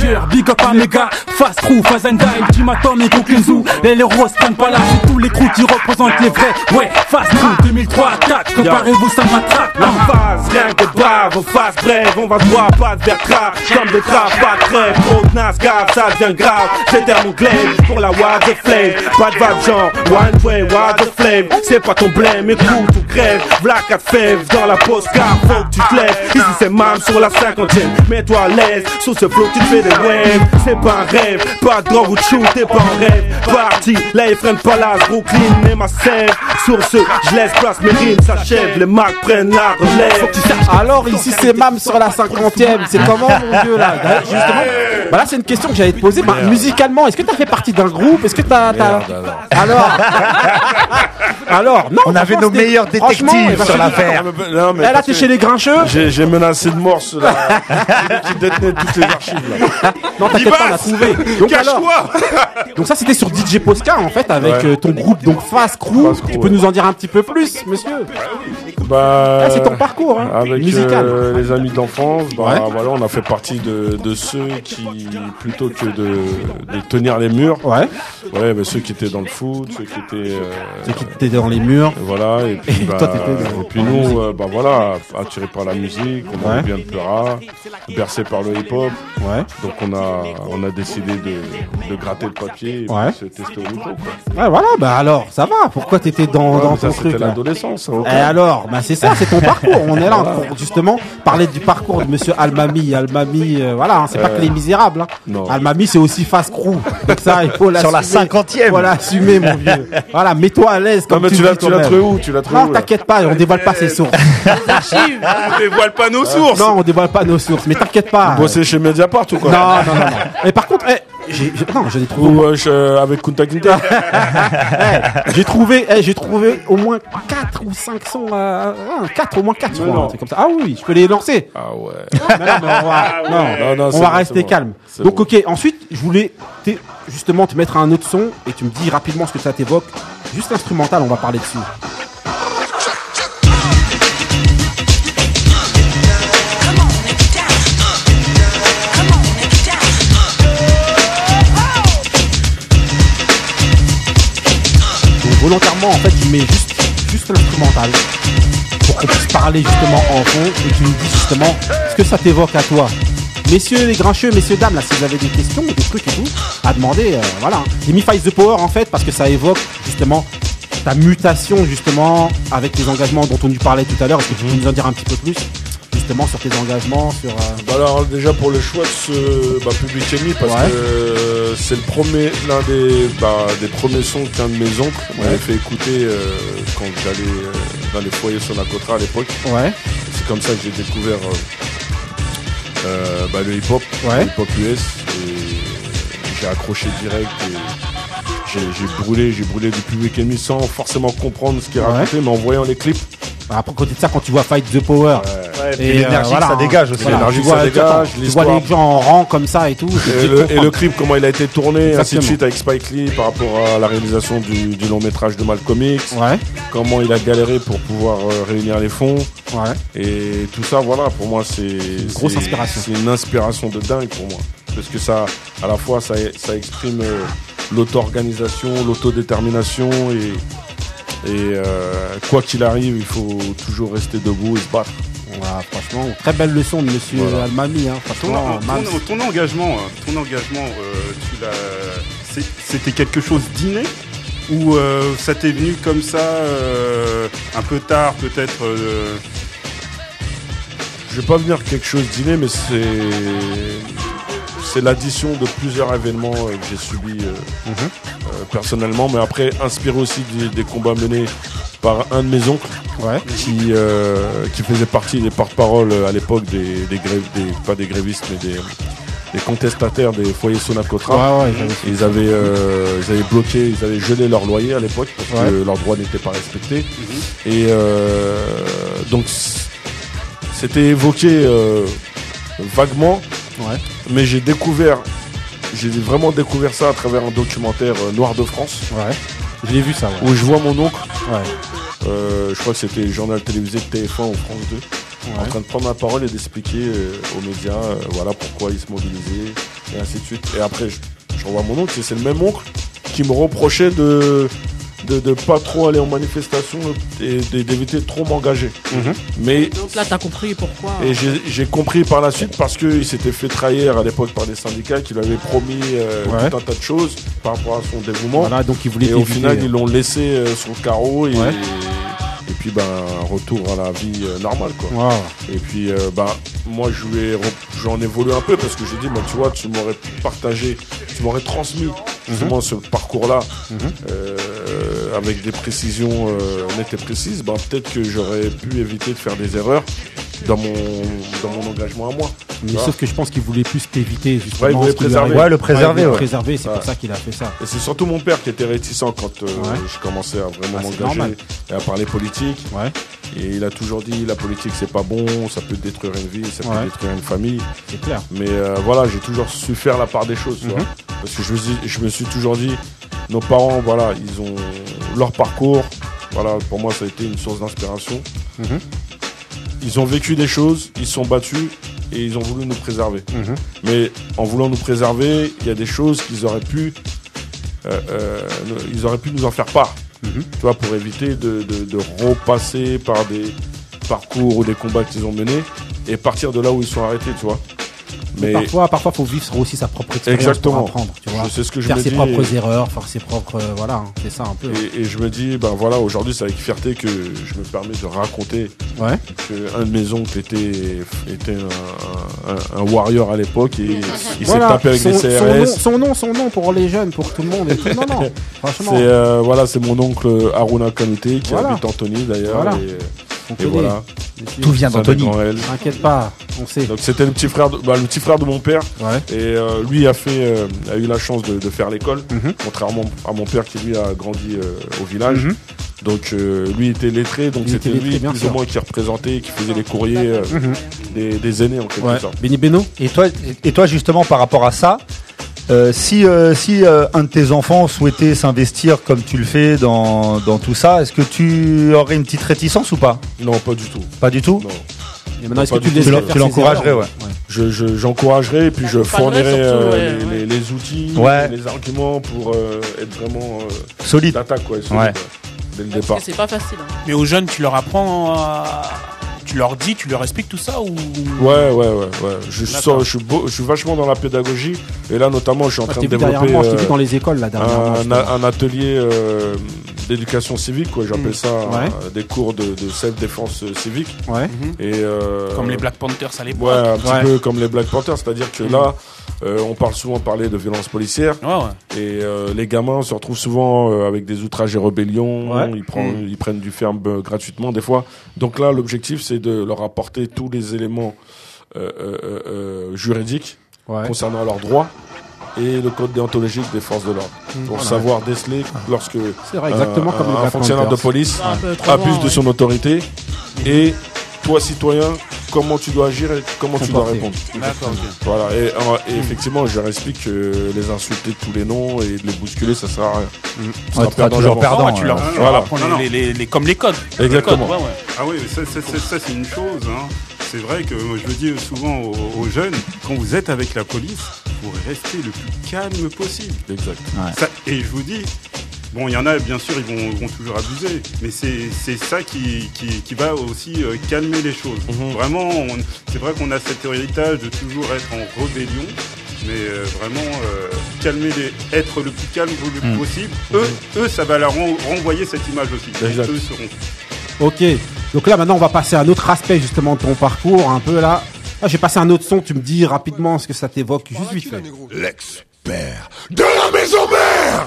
S9: d'ailleurs, big up à mes gars, fast crew, Fazenda, ultimatum et Zoo, les héros prennent pas là, c'est tous les crews qui représentent les vrais, ouais, fast crew, 2003, 4, préparez-vous, ça m'attrape,
S10: En phase, rien que brave, en phase brève, on va droit, pas de vers trap, comme des trappes, pas de trêve, trop de nas, grave, ça devient grave, j'étais mon glaive, pour la Wild the Flame, pas de vague genre, one way, Wild the Flame, c'est pas ton blême, écoute ou crève, black at fève, dans la pause car faut que tu te lèves, ici c'est mam sur la cinquantaine, mets-toi à l'aise, sur ce flow tu te fais des waves, c'est pas un rêve, pas de drogue ou de shoot, t'es pas en rêve, parti, là ils freinent Palace, Brooklyn et ma sève, sur ce, je laisse place, mes rimes s'achèvent, les marques prennent la relève,
S1: Alors ici c'est Mam sur la cinquantième, c'est comment mon dieu là? Justement, bah là c'est une question que j'allais te poser. Bah, musicalement, est-ce que t'as fait partie d'un groupe? Est-ce que t'as, t'as-
S7: alors.
S1: alors Alors non.
S4: On avait
S1: franchement,
S4: nos
S1: c'était-
S4: meilleurs
S1: franchement,
S4: détectives
S1: eh ben,
S4: sur l'affaire.
S7: Non, mais
S1: Eh, là
S7: parce
S1: t'es
S7: que
S1: chez les grincheux
S7: J'ai j'ai menacé de mort ceux-là qui détenaient toutes les archives là.
S1: Non t'inquiète pas, on a
S5: Libas
S1: trouvé. Donc alors,
S5: Cache-toi
S1: donc ça c'était sur DJ Posca en fait avec
S7: Ouais.
S1: euh, ton groupe donc Fast Crew.
S7: Fast Crew,
S1: tu peux
S7: ouais.
S1: nous en dire un petit peu plus, monsieur?
S7: Bah,
S1: Ah, C'est ton parcours hein,
S7: Avec
S1: musical.
S7: euh, les amis d'enfance, bah,
S1: Ouais.
S7: voilà, on a fait partie de, de ceux qui, plutôt que de, de tenir les murs,
S1: Ouais.
S7: ouais, mais ceux qui étaient dans le foot, ceux qui étaient, euh,
S1: Ceux qui étaient dans les murs.
S7: voilà, et puis, *laughs*
S1: Et
S7: bah,
S1: toi,
S7: et nous, euh, bah voilà, attirés par la musique, on
S1: Ouais.
S7: bien le pleura, bercés par le hip-hop,
S1: Ouais.
S7: donc on a, on a décidé de, de gratter le papier et
S1: Ouais.
S7: se tester au micro, quoi.
S1: Ouais voilà, bah alors ça va. Pourquoi t'étais dans,
S7: Ouais,
S1: dans
S7: ça,
S1: ton truc
S7: c'était l'adolescence,
S1: Et
S7: ok.
S1: alors, bah c'est ça, c'est ton parcours. On est là pour justement parler du parcours de Monsieur Almami. Almami, euh, voilà, hein, c'est pas que les misérable. Hein.
S7: Non.
S1: Almami, c'est aussi face crew. Donc ça, il faut
S4: Sur la cinquantième.
S1: Faut l'assumer, mon vieux. Voilà, mets-toi à l'aise.
S7: Non,
S1: Comme
S7: mais tu l'as tu trouvé où Tu l'as trouvé
S1: Non, t'inquiète pas, on dévoile pas ses sources.
S2: On dévoile pas nos sources.
S1: Non, on dévoile pas nos sources, mais t'inquiète pas.
S7: Bosser chez Mediapart ou quoi
S1: Non, non, non, non. Et par contre, eh, j'ai, non, j'en ai trouvé.
S7: Ou euh, je- avec Kunta Kinte
S1: j'ai trouvé, eh, j'ai trouvé au moins 4 ou 5 sons, euh, 4 au moins 4 je crois,
S7: non.
S1: un truc comme ça. Ah oui, je peux les lancer.
S7: Ah ouais.
S1: Mais non, mais on va, non,
S7: Non, non,
S1: on
S7: c'est
S1: va
S7: bon,
S1: rester
S7: c'est bon.
S1: calme.
S7: C'est
S1: Donc
S7: bon.
S1: ok, ensuite, je voulais te- justement te mettre un autre son et tu me dis rapidement ce que ça t'évoque. Juste l'instrumental, on va parler dessus. Volontairement, en fait, je mets juste, juste l'instrumental pour qu'on puisse parler justement en fond et tu me dis justement ce que ça t'évoque à toi. Messieurs les grincheux, messieurs dames, là, si vous avez des questions, des trucs et tout, à demander, euh, voilà. Les Fights the Power, en fait, parce que ça évoque justement ta mutation justement avec les engagements dont on nous parlait tout à l'heure. Est-ce que tu peux nous en dire un petit peu plus justement sur tes engagements, sur euh,
S7: Bah alors déjà pour le choix de ce bah, Public Enemy parce
S1: Ouais.
S7: que euh, c'est le premier l'un des bah, des premiers sons qu'un de mes oncles m'avait fait écouter euh, quand j'allais dans les foyers sur la Cotra à l'époque.
S1: Ouais.
S7: C'est comme ça que j'ai découvert euh, bah, le hip hop,
S1: Ouais.
S7: le hip hop US et j'ai accroché direct et j'ai brûlé, j'ai brûlé du Public Enemy sans forcément comprendre ce qu'il
S1: Ouais.
S7: racontait mais en voyant les clips.
S1: Après, côté de ça, quand tu vois Fight the Power,
S4: Ouais, et puis l'énergie que ça dégage aussi.
S1: voilà, tu
S7: que ça
S1: vois,
S7: dégage,
S1: tu vois les gens en rang comme ça et tout.
S7: Et le, et le clip, comment il a été tourné, ainsi de suite avec Spike Lee par rapport à la réalisation du, du long métrage de Malcolm X,
S1: Ouais,
S7: comment il a galéré pour pouvoir euh, réunir les fonds,
S1: ouais.
S7: et tout ça, voilà, pour moi, c'est une
S1: grosse inspiration.
S7: C'est une inspiration de dingue pour moi, parce que ça, à la fois, ça, ça exprime euh, l'auto-organisation, l'autodétermination, et, et euh, quoi qu'il arrive, il faut toujours rester debout et se battre.
S1: Voilà, franchement, très belle leçon de monsieur
S7: Voilà.
S1: Almami. Hein,
S5: Ton, engagement, euh, ton engagement, euh, c'était quelque chose d'inné ou euh, ça t'est venu comme ça, euh, un peu tard peut-être euh,
S7: Je vais pas venir quelque chose d'inné, mais c'est c'est l'addition de plusieurs événements euh, que j'ai subis euh, euh, personnellement, mais après inspiré aussi des, des combats menés par un de mes oncles
S1: Ouais.
S7: qui qui faisait partie des porte-parole à l'époque des, des grèves, des pas des grévistes, mais des contestataires des foyers Sonacotra.
S1: Ouais, ouais, j'avais
S7: Ils avaient, euh, ils avaient bloqué, ils avaient gelé leur loyer à l'époque parce que leurs droits n'étaient pas respectés. Et euh, donc c'était évoqué euh, vaguement. Mais j'ai découvert, j'ai vraiment découvert ça à travers un documentaire euh, Noir de France
S1: Ouais. Je l'ai vu ça, ouais.
S7: où je vois mon oncle.
S1: Ouais.
S7: euh, je crois que c'était le journal télévisé de TF1 ou France 2 en train de prendre la parole et d'expliquer euh, aux médias voilà pourquoi ils se mobilisaient et ainsi de suite. Et après, je, je revois mon oncle, et c'est le même oncle qui me reprochait de de, de pas trop aller en manifestation et d'éviter de trop m'engager.
S1: Mhm.
S7: Mais
S3: Donc là, t'as compris pourquoi.
S7: et j'ai j'ai compris par la suite parce qu'il s'était fait trahir à l'époque par des syndicats qui lui avaient promis euh,
S1: Ouais.
S7: tout un tas de choses par rapport à son dévouement.
S1: Voilà, donc il voulait
S7: Et au final, ils l'ont laissé euh, sur le carreau et,
S1: Ouais.
S7: et puis ben retour à la vie euh, normale quoi. Et puis euh, ben moi j'en ai voulu un peu parce que j'ai dit ben, tu vois tu m'aurais partagé, tu m'aurais transmis justement ce parcours là avec des précisions euh, nettes et précises, ben peut-être que j'aurais pu éviter de faire des erreurs dans mon dans mon engagement à moi.
S1: Mais sauf que je pense qu'il voulait plus t'éviter justement.
S7: Ouais, il voulait préserver.
S4: Ouais, le préserver, ouais.
S1: préserver, c'est
S7: Ouais.
S1: pour ça qu'il a fait ça.
S7: Et c'est surtout mon père qui était réticent quand euh,
S1: Ouais.
S7: je commençais à vraiment
S1: Ah,
S7: m'engager et à parler politique.
S1: Ouais.
S7: Et il a toujours dit la politique c'est pas bon, ça peut détruire une vie, ça peut détruire une famille.
S1: C'est clair.
S7: Mais euh, voilà, j'ai toujours su faire la part des choses, tu
S1: Mhm.
S7: vois. Parce que je me, suis, je me suis toujours dit, nos parents, voilà, ils ont leur parcours. Voilà, pour moi, ça a été une source d'inspiration.
S1: Mhm.
S7: Ils ont vécu des choses, ils se sont battus et ils ont voulu nous préserver.
S1: Mhm.
S7: Mais en voulant nous préserver, il y a des choses qu'ils auraient pu, euh, euh, nous- ils auraient pu nous en faire part.
S1: Mhm.
S7: Tu vois, pour éviter de, de, de repasser par des parcours ou des combats qu'ils ont menés et partir de là où ils sont arrêtés, tu vois.
S1: Mais
S7: Mais
S1: parfois, parfois, faut vivre aussi sa propre expérience
S7: Exactement.
S1: pour apprendre, tu vois.
S7: Je sais ce que je
S1: faire
S7: me
S1: ses
S7: dis
S1: propres
S7: et-
S1: erreurs, faire ses propres, euh, voilà, hein, c'est ça un peu.
S7: Et, et je me dis, ben voilà, aujourd'hui, c'est avec fierté que je me permets de raconter
S1: Ouais.
S7: que un de mes oncles était, était un, un- un warrior à l'époque et il s'est tapé avec
S1: son,
S7: des
S1: son nom,
S7: CRS.
S1: son nom, son nom pour les jeunes, pour tout le monde et tout. Non, non, *laughs* franchement.
S7: C'est euh, voilà, c'est mon oncle Aruna Kanute qui
S1: Voilà.
S7: habite Anthony d'ailleurs.
S1: Voilà.
S7: Et,
S1: On
S7: et
S1: connaît.
S7: voilà.
S4: Tout vient d'Anthony.
S1: T'inquiète pas, on sait.
S7: Donc c'était le petit frère, de, bah, le petit frère de mon père.
S1: Ouais.
S7: Et euh, lui a fait, euh, a eu la chance de, de faire l'école,
S1: Mhm.
S7: contrairement à mon père qui lui a grandi euh, au village.
S1: Mhm.
S7: Donc euh, lui était lettré, donc c'était lui
S1: bien
S7: plus
S1: sûr.
S7: ou moins qui représentait, qui faisait les courriers euh,
S1: Mhm.
S7: des, des aînés en quelque
S1: Ouais.
S7: sorte.
S1: Benny Beno
S4: Et toi, et toi justement par rapport à ça, euh, si euh, si euh, un de tes enfants souhaitait s'investir comme tu le fais dans, dans tout ça, est-ce que tu aurais une petite réticence ou pas?
S7: Non, pas du tout.
S4: Pas du tout?
S7: Non.
S1: Et maintenant, est-ce que tu
S4: l'encouragerais, ouais.
S7: Je, je- j'encouragerais et puis je fournirais
S3: surtout,
S7: euh,
S3: ouais,
S7: les,
S3: ouais.
S7: les- les outils,
S4: Ouais.
S7: les arguments pour euh, être vraiment euh,
S4: Solide.
S7: d'attaque quoi, solide, dès le
S3: Parce
S7: départ.
S3: que c'est pas facile. hein.
S2: Mais aux jeunes, tu leur apprends à... Tu leur dis, tu leur expliques tout ça ou...
S7: Ouais, ouais, ouais, ouais. Je, suis beau- je suis vachement dans la pédagogie et là notamment je suis en
S1: Ah,
S7: train de développer
S1: vu
S7: euh,
S1: dans les écoles là
S7: un, atelier euh, d'éducation civique, quoi. J'appelle
S1: Mm.
S7: ça
S1: Ouais.
S7: euh, des cours de, de self-défense euh, civique.
S1: Ouais.
S7: Et euh,
S2: Comme les Black Panthers à l'époque.
S7: Ouais, un petit
S1: Ouais.
S7: peu comme les Black Panthers, c'est-à-dire que
S1: Mm.
S7: là, euh, on parle souvent parler de violence policière
S2: Ouais, ouais.
S7: et euh, les gamins se retrouvent souvent euh, avec des outrages et rébellions.
S1: Ouais.
S7: Ils, prennent,
S1: Mm.
S7: ils prennent du ferme euh, gratuitement des fois. Donc là, l'objectif, c'est de leur apporter tous les éléments euh, euh, juridiques
S1: Ouais.
S7: concernant leurs droits et le code déontologique des forces de l'ordre pour
S1: Voilà.
S7: savoir déceler lorsque
S1: C'est vrai, exactement
S7: un,
S1: comme
S7: un fonctionnaire de police abuse de son autorité et toi citoyen comment tu dois agir et comment tu dois répondre
S2: D'accord, ok.
S7: voilà et, euh, et effectivement je leur explique que les insulter de tous les noms et de les bousculer ça sert à rien un
S4: t'es
S7: perdant
S4: toujours perdant,
S2: Ah ouais, tu leur,
S4: euh,
S2: tu
S7: voilà.
S2: les, les, les- comme les codes.
S7: Exactement.
S2: Les codes, ouais, ouais.
S5: Ah oui, ça, ça, ça, ça, c'est une chose. hein. C'est vrai que moi, je le dis souvent aux, aux jeunes, quand vous êtes avec la police, vous restez le plus calme possible.
S7: exact
S5: Ça- et je vous dis, bon, il y en a, bien sûr, ils vont, vont toujours abuser, mais c'est c'est ça qui, qui, qui va aussi euh, calmer les choses.
S7: Mhm.
S5: Vraiment, c'est vrai qu'on a cet héritage de toujours être en rébellion, mais euh, vraiment euh, calmer les, être le plus calme le plus
S4: Mhm.
S5: possible. Eux, eux, ça va leur ren- renvoyer cette image aussi.
S7: Exact.
S5: Eux seront.
S1: Ok, donc là maintenant on va passer à un autre aspect justement de ton parcours, un peu là. Là j'ai passé un autre son, tu me dis rapidement ce que ça t'évoque, juste vite fait.
S11: L'expert de la maison mère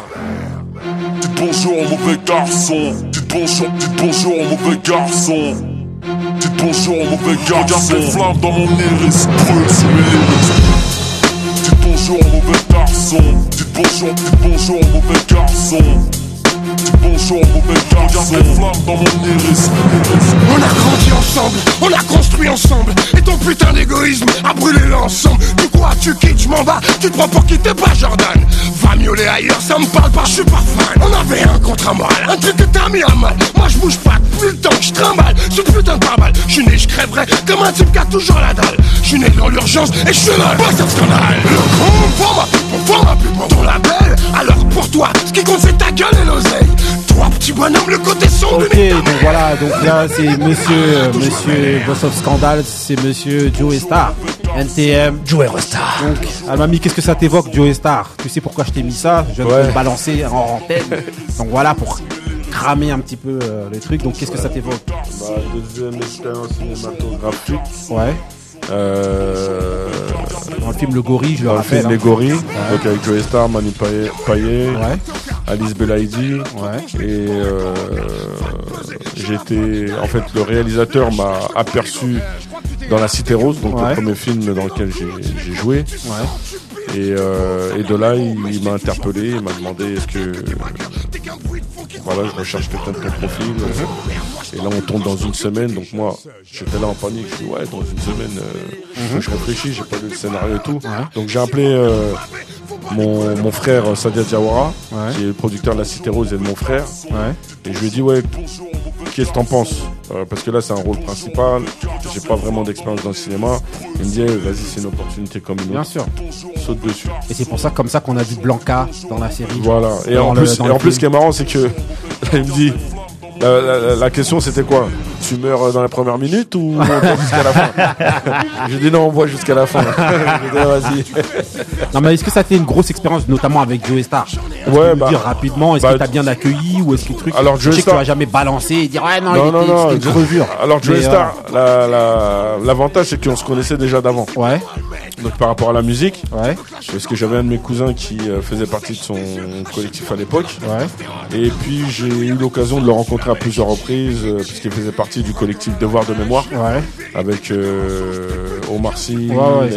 S11: Dites bonjour au mauvais garçon. Dites bonjour, dites bonjour au mauvais garçon. Dites bonjour au mauvais garçon Regarde les flammes dans mon iris Brûle sous mes iris Dites bonjour au mauvais garçon. Dites bonjour, dites bonjour au mauvais garçon bonjour au mauvais garçon. Regarde mon
S12: On a grandi ensemble, on a construit ensemble. Et ton putain d'égoïsme a brûlé l'ensemble. Tu crois, tu quittes, je m'en bats. Tu te prends pour quitter pas Jordan. Va miauler ailleurs, ça me parle pas, je suis pas fan. On avait un contrat moral, un truc que t'as mis à mal. Moi je bouge pas depuis le temps que je trimballe. Ce putain de pare-balles, je suis né, je crèverais Comme un type qui a toujours la dalle. Je suis né dans l'urgence et je suis là, pas un scandale. Le con, pour ma pour ma pour ton label. Alors pour toi, ce qui compte c'est ta gueule et l'oseille Toi petit bonhomme, le côté sombre
S1: Ok, donc voilà, donc là c'est monsieur, euh, monsieur Boss of Scandal, c'est monsieur Joe Star, NTM.
S4: Joe Star.
S1: Donc, ah, mamie, qu'est-ce que ça t'évoque, Joe Star? Tu sais pourquoi je t'ai mis ça? Je viens de te balancer en antenne. Donc voilà, pour cramer un petit peu euh, le truc. Donc qu'est-ce que ça t'évoque?
S7: Bah, deuxième expérience cinématographique
S1: Ouais.
S7: Euh,
S1: Dans le film Le Gorille, je le
S7: dans le film
S1: hein.
S7: Les Gorilles donc avec Joey Star, Manu Payet, Payet,
S1: Ouais.
S7: Alice Belaïdi.
S1: Ouais.
S7: et euh, j'étais en fait le réalisateur m'a aperçu dans La Cité Rose donc le premier film dans lequel j'ai joué. Et, euh, et de là il, il m'a interpellé il m'a demandé est-ce que voilà je recherche quelqu'un de ton profil et là on tombe dans une semaine donc moi j'étais là en panique. Je dis ouais dans une semaine euh, je réfléchis j'ai pas lu le scénario et tout. Donc j'ai appelé euh, mon, mon frère Sadia Diawara
S1: Ouais.
S7: qui est le producteur de La Cité Rose et de mon frère.
S1: Ouais.
S7: et je lui ai dit ouais qu'est-ce que t'en penses? Euh, parce que là c'est un rôle principal. J'ai pas vraiment d'expérience dans le cinéma. Il me dit eh, vas-y c'est une opportunité comme une
S1: Bien
S7: autre.
S1: sûr.
S7: saute dessus.
S1: Et c'est pour ça comme ça qu'on a vu Blanca dans la série.
S7: voilà. Et en plus et en plus ce qui est marrant c'est que *laughs* il me dit La, la- la question c'était quoi? Tu meurs dans la première minute ou on voit jusqu'à la fin? *laughs* J'ai dit non, on voit jusqu'à la fin. *laughs* J'ai dit, vas-y.
S1: Non, mais est-ce que ça a été une grosse expérience, notamment avec Joe Star?
S7: Ouais, bah,
S1: dire rapidement, est-ce
S7: bah,
S1: que t'as bien accueilli ou est-ce que le truc.
S7: Alors,
S1: je sais que tu
S7: Star-
S1: vas jamais balancer et dire ouais non,
S7: Non,
S1: il
S7: non,
S1: était,
S7: non.
S1: c'était une crevure.
S7: Alors, Joe
S1: Mais,
S7: Star, la- la- l'avantage, c'est qu'on se connaissait déjà d'avant.
S1: Ouais.
S7: Donc, par rapport à la musique,
S1: Ouais.
S7: parce que j'avais un de mes cousins qui euh, faisait partie de son collectif à l'époque.
S1: Ouais.
S7: Et puis, j'ai eu l'occasion de le rencontrer à plusieurs reprises, euh, puisqu'il faisait partie du collectif Devoir de mémoire.
S1: Ouais.
S7: Avec euh, Omar Sy,
S1: Ouais, ouais,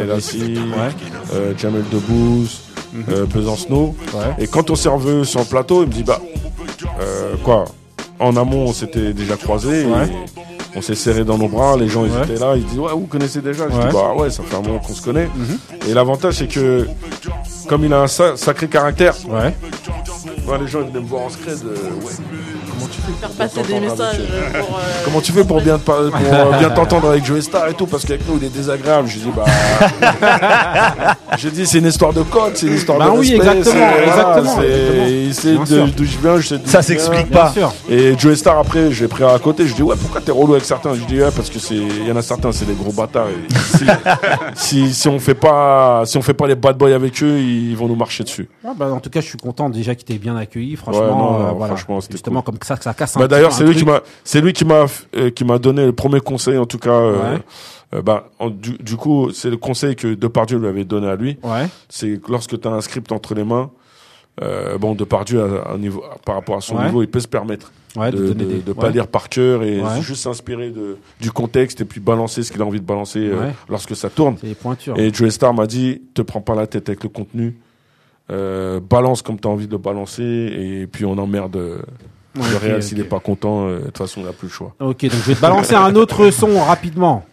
S7: euh, Jamel Debbouze, euh, Besancenot. Et quand on s'est sur le plateau, il me dit bah quoi En amont, on s'était déjà croisés. Et On s'est serré dans nos bras, les gens ils
S1: Ouais.
S7: étaient là, ils disent ouais vous connaissez déjà, je
S1: Ouais.
S7: dis bah ouais ça fait un moment qu'on se connaît.
S1: Mhm.
S7: Et l'avantage c'est que comme il a un sa- sacré caractère,
S1: ouais.
S7: les gens ils venaient me voir en scred, ouais. Comment tu fais
S3: Faire
S7: pour
S3: passer des messages
S7: euh,
S3: pour. euh,
S7: Comment tu fais pour bien euh, bien t'entendre avec Joe Star et tout? Parce qu'avec nous il est désagréable. J'ai dit bah *laughs* j'ai dit c'est une histoire de code, c'est une histoire
S1: Bah
S7: de
S1: oui,
S7: respect,
S1: exactement,
S7: c'est-
S1: exactement,
S7: c'est-
S1: exactement.
S7: D'où je viens, je sais d'où
S4: Ça
S7: je viens.
S4: s'explique pas.
S7: Et Joe Star après, j'ai pris à côté, je dis ouais pourquoi t'es relou avec certains? Je dis ouais parce que c'est il y en a certains c'est des gros bâtards. Et si, *laughs* si si on fait pas si on fait pas les bad boys avec eux, ils vont nous marcher dessus.
S1: Ouais, bah, en tout cas, je suis content déjà qu'il t'ait bien accueilli. Franchement,
S7: Ouais, non,
S1: euh, voilà.
S7: franchement, c'était
S1: justement comme ça, que ça casse un
S7: Bah d'ailleurs, c'est lui qui m'a, c'est lui qui m'a, euh, qui m'a donné le premier conseil, en tout cas. euh,
S1: Ouais.
S7: euh, bah, en- du, du coup, c'est le conseil que Depardieu lui avait donné à lui.
S1: Ouais.
S7: C'est que lorsque tu as un script entre les mains, euh, bon, Depardieu, à, à niveau, par rapport à son
S1: Ouais.
S7: niveau, il peut se permettre
S1: Ouais, de
S7: de,
S1: donner
S7: de,
S1: des-
S7: de pas lire par cœur et juste s'inspirer de, du contexte et puis balancer ce qu'il a envie de balancer lorsque ça tourne. Et Joe Star m'a dit, te prends pas la tête avec le contenu. Euh, balance comme tu as envie de le balancer et puis on emmerde euh,
S1: Ouais,
S7: le
S1: ok.
S7: s'il est pas content euh, de toute façon il a plus le choix
S1: Ok, donc je vais te balancer un autre son rapidement.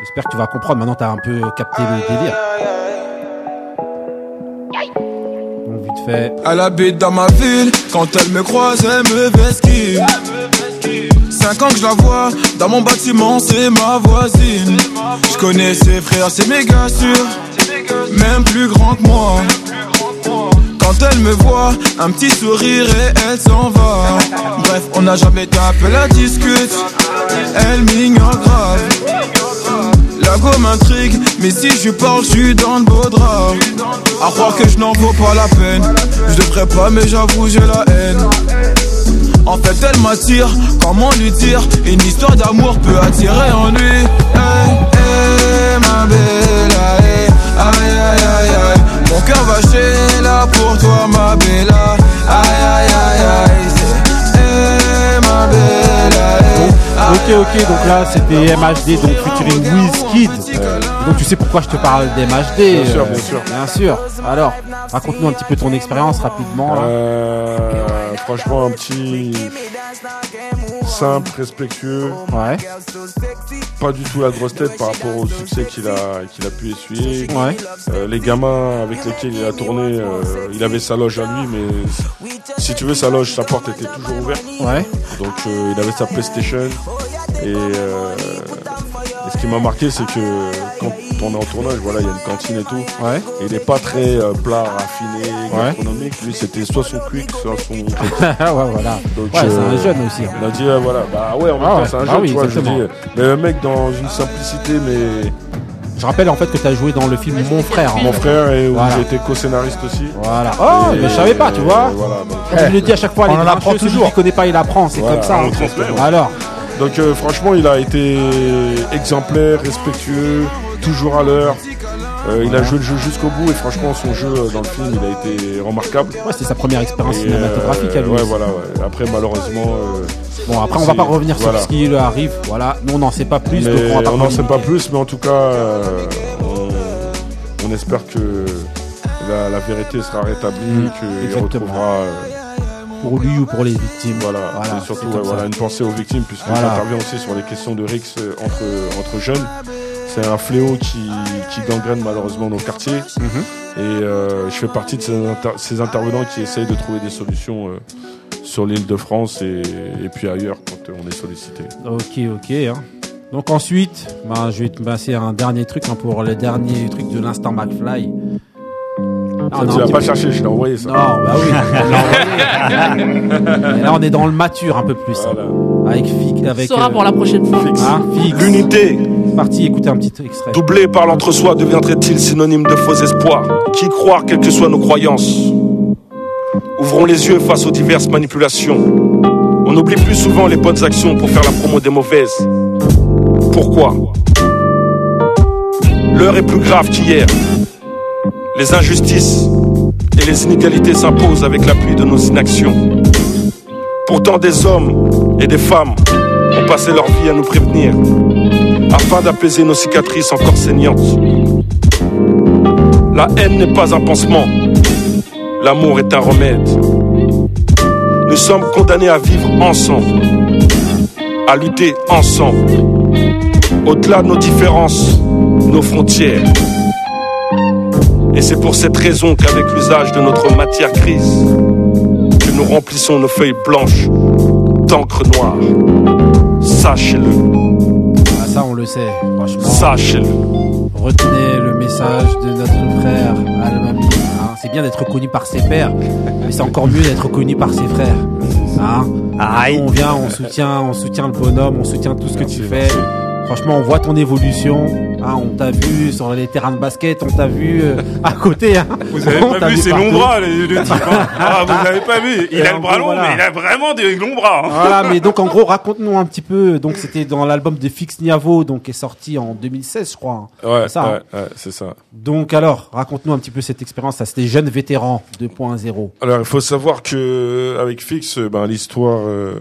S1: J'espère que tu vas comprendre. Maintenant, t'as un peu capté le délire. Donc, vite fait.
S13: Elle habite dans ma ville, quand elle me croise, elle me vesquille. Cinq ans que je la vois, dans mon bâtiment, c'est ma voisine. Je connais ses frères, c'est méga sûr, même plus grand que moi. Quand elle me voit, un petit sourire et elle s'en va. Bref, on n'a jamais tapé la discute, elle m'ignore grave. La go m'intrigue, mais si je parle, je suis dans le beau drap. À croire que je n'en vaux pas la peine. Je devrais pas, mais j'avoue, j'ai la haine. En fait, elle m'attire, comment lui dire? Une histoire d'amour peut attirer en lui. Hey, hey, ma belle, aïe, aïe, aïe, aïe. Mon cœur va chez là pour toi, ma belle. Aïe, aïe, aïe, aïe. c'est, Hey, ma belle, hey,
S1: Ok, ok, donc là c'était MHD, donc featuring Wizkid. Euh, donc tu sais pourquoi je te parle d'MHD
S7: Bien sûr,
S1: euh,
S7: bien sûr.
S1: Bien sûr. Alors, raconte-nous un petit peu ton expérience rapidement. là.
S7: Euh, franchement un petit simple respectueux
S1: Ouais.
S7: pas du tout la grosse tête par rapport au succès qu'il a qu'il a pu essuyer
S1: Ouais.
S7: Euh, les gamins avec lesquels il a tourné euh, il avait sa loge à lui mais si tu veux sa loge sa porte était toujours ouverte
S1: Ouais.
S7: donc euh, il avait sa PlayStation et, et ce qui m'a marqué c'est que quand on est en tournage voilà il y a une cantine et tout
S1: Ouais.
S7: et il est pas très euh, plat raffiné
S1: Ouais.
S7: gastronomique lui c'était soit son quick soit son
S1: ouais, voilà.
S7: donc,
S1: ouais, c'est
S7: euh,
S1: un jeune aussi. hein.
S7: on a dit, euh, voilà, bah ouais, en même
S1: Ah
S7: temps,
S1: ouais,
S7: c'est un
S1: bah
S7: jeune,
S1: oui,
S7: tu vois, je dis, mais le mec dans une simplicité, mais.
S1: Je rappelle en fait que tu as joué dans le film Mon frère.
S7: Mon
S1: en fait.
S7: frère, et où
S1: Voilà.
S7: j'ai été co-scénariste aussi.
S1: Voilà. Oh,
S7: Et,
S1: mais je savais pas, tu vois.
S7: euh, Voilà, donc.
S1: Comme je le dis à chaque fois,
S4: On
S1: les
S4: en apprend
S1: celui
S4: toujours.
S1: qui connaît pas, il apprend. C'est
S7: Voilà,
S1: comme ça.
S7: on
S1: hein.
S7: transmet, ouais.
S1: Alors,
S7: Donc, euh, franchement, il a été exemplaire, respectueux, toujours à l'heure. Euh, il a joué le jeu jusqu'au bout et franchement, son jeu euh, dans le film, il a été remarquable.
S1: ouais, c'est sa première expérience
S7: Et,
S1: cinématographique à lui.
S7: Ouais, voilà, ouais. Après, malheureusement.
S1: Bon, après, on va pas revenir
S7: voilà.
S1: sur ce qui lui arrive. Voilà, nous on n'en sait pas plus.
S7: Mais
S1: donc on
S7: n'en sait pas plus, mais en tout cas, on, on espère que la, la vérité sera rétablie,
S1: Mm,
S7: qu'il retrouvera.
S1: Pour lui ou pour les victimes.
S7: voilà,
S1: Voilà,
S7: et surtout ouais, voilà, une pensée aux victimes, puisque
S1: Voilà.
S7: j'interviens aussi sur les questions de Rix euh, entre, entre jeunes. C'est un fléau qui, qui gangrène malheureusement nos quartiers.
S1: Mhm.
S7: Et euh, je fais partie de ces, inter- ces intervenants qui essayent de trouver des solutions euh, sur l'île de France et, et puis ailleurs quand on est sollicité.
S1: Ok, ok. hein. Donc ensuite, ben, je vais te passer un dernier truc hein, pour le dernier truc de l'instant McFly. Ah,
S7: Ça,
S1: on a
S7: tu l'as pas cherché, je l'ai envoyé ça.
S1: Non, bah oui. *laughs* là, on est dans le mature un peu plus. hein. Avec Fig, avec.
S3: sera pour la prochaine fois.
S1: Hein, Fig.
S14: L'unité,
S1: Parti écouter un petit extrait.
S14: doublée par l'entre-soi, deviendrait-il synonyme de faux espoir Qui croire, quelles que soient nos croyances? Ouvrons les yeux face aux diverses manipulations. On oublie plus souvent les bonnes actions pour faire la promo des mauvaises. Pourquoi? L'heure est plus grave qu'hier. Les injustices et les inégalités s'imposent avec l'appui de nos inactions. Pourtant, des hommes et des femmes ont passé leur vie à nous prévenir afin d'apaiser nos cicatrices encore saignantes. La haine n'est pas un pansement, l'amour est un remède. Nous sommes condamnés à vivre ensemble, à lutter ensemble, au-delà de nos différences, nos frontières. Et c'est pour cette raison qu'avec l'usage de notre matière grise, que nous remplissons nos feuilles blanches d'encre noire. Sachez-le.
S1: Ah, ça, on le sait, franchement.
S14: Sachez-le.
S1: Retenez le message de notre frère Al-Mami. hein. C'est bien d'être reconnu par ses pères, mais c'est encore mieux d'être reconnu par ses frères. Hein on vient, on soutient, on soutient le bonhomme, on soutient tout ce que tu fais. Franchement, on voit ton évolution. Hein. on t'a vu sur les terrains de basket, on t'a vu euh, à côté. hein.
S5: Vous avez
S1: On
S5: pas vu ses longs bras, le, le type. hein. Ah, vous *laughs* avez pas vu. Il
S1: Et
S5: a le bras
S1: gros,
S5: long,
S1: voilà.
S5: mais il a vraiment des longs bras. hein.
S1: Voilà, mais donc en gros, *laughs* raconte-nous un petit peu. Donc c'était dans l'album de Fix Niavo, donc qui est sorti en 2016, je crois. hein.
S7: Ouais,
S1: C'est ça. hein.
S7: ouais, ouais, c'est ça.
S1: Donc alors, raconte-nous un petit peu cette expérience. Ça, c'était jeune vétéran 2.0.
S7: Alors, il faut savoir que avec Fix, euh, ben l'histoire euh,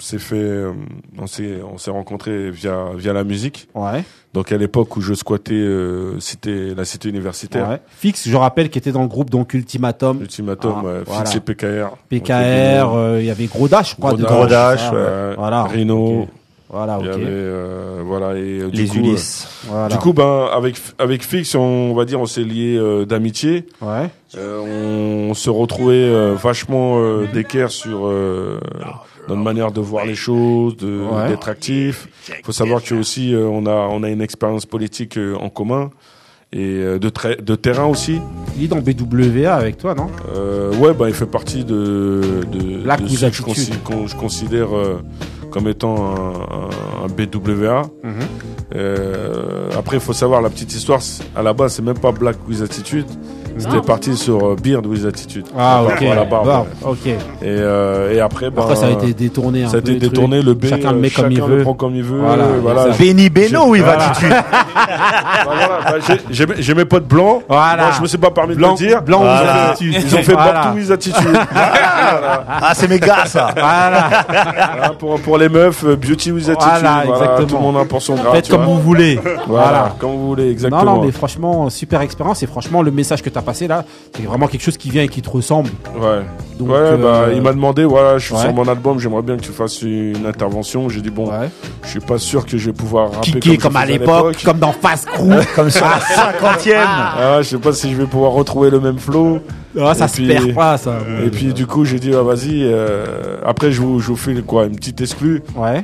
S7: s'est fait, euh, on s'est, on s'est rencontrés via via la musique.
S1: Ouais.
S7: Donc à l'époque où je squattais euh, cité, la cité universitaire.
S1: Ouais. Fix, je rappelle, qui était dans le groupe donc Ultimatum.
S7: Ultimatum,
S1: Ah,
S7: ouais,
S1: voilà.
S7: Fix et PKR.
S1: PKR, euh, il y avait Gros Dash, je crois.
S7: Gros
S1: dedans.
S7: Dash,
S1: Ah,
S7: ouais.
S1: Voilà.
S7: Rhino.
S1: ok. Voilà,
S7: Il y
S1: ok.
S7: avait, euh, voilà, et euh, du
S4: Les
S7: coup,
S4: Ulysses.
S7: euh,
S1: Voilà.
S7: Du coup, ben avec avec Fix, on, va dire, on s'est lié euh, d'amitié.
S1: Ouais.
S7: Euh, on, se retrouvait euh, vachement euh, d'équerre sur euh, notre manière de voir les choses, de
S1: Ouais.
S7: d'être actif. Faut savoir que aussi euh, on a on a une expérience politique euh, en commun et euh, de terrain aussi.
S1: Il est dans BWA avec toi, non?
S7: Ouais, bah il fait partie de de,
S1: Black
S7: de ceux que je, considère comme étant un, un- un BWA.
S1: Mhm.
S7: Après, il faut savoir la petite histoire. À la base, c'est même pas Black with Attitude. C'était
S1: Non.
S7: parti sur euh, Beard with Attitude.
S1: Ah, ok.
S7: rapport à la barbe,
S1: Barbe, ok.
S7: Et, euh, et après, ben,
S1: Après, ça a été détourné un
S7: Ça a
S1: peu,
S7: été détourné. Le B,
S1: Chacun le met comme il
S7: chacun
S1: veut.
S7: le prend comme il veut.
S1: Voilà,
S7: voilà.
S4: Benny Beno va
S7: Voilà.
S4: attitude *laughs*
S7: Bah, voilà, bah, j'ai- mes- potes blancs.
S1: Voilà.
S7: Moi, je me suis pas permis
S1: Blanc-
S7: de le dire.
S1: blanc with
S7: Voilà.
S1: attitude.
S7: Ils ont fait
S1: Voilà.
S7: partout with attitude. *laughs* Voilà.
S4: Ah, c'est mes gars, ça.
S1: Voilà.
S7: Voilà, pour, pour les meufs, euh, beauty with attitude.
S1: Voilà, exactement.
S7: Tout le monde a son grade.
S1: Faites comme vous voulez.
S7: Voilà,
S1: Voilà.
S7: comme vous voulez, exactement.
S1: Non, non, mais franchement, super expérience. Et franchement, le message que tu as passé là, c'est vraiment quelque chose qui vient et qui te ressemble.
S7: Ouais.
S1: Donc,
S7: ouais,
S1: euh,
S7: bah, il m'a demandé, voilà, je suis
S1: ouais.
S7: sur mon album, j'aimerais bien que tu fasses une intervention. J'ai dit, bon, je suis pas sûr que je vais pouvoir rapper comme,
S1: comme à l'époque, comme dans Fast Crew. *laughs*
S4: Comme sur la cinquantième.
S7: Ah, je sais pas si je vais pouvoir retrouver le même flow.
S1: Ah, ça
S7: Et
S1: se
S7: puis-
S1: perd pas, ça.
S7: Et puis, du coup, j'ai dit, ah, vas-y, euh, après, je vous, je vous fais quoi, une petite exclue.
S1: Ouais.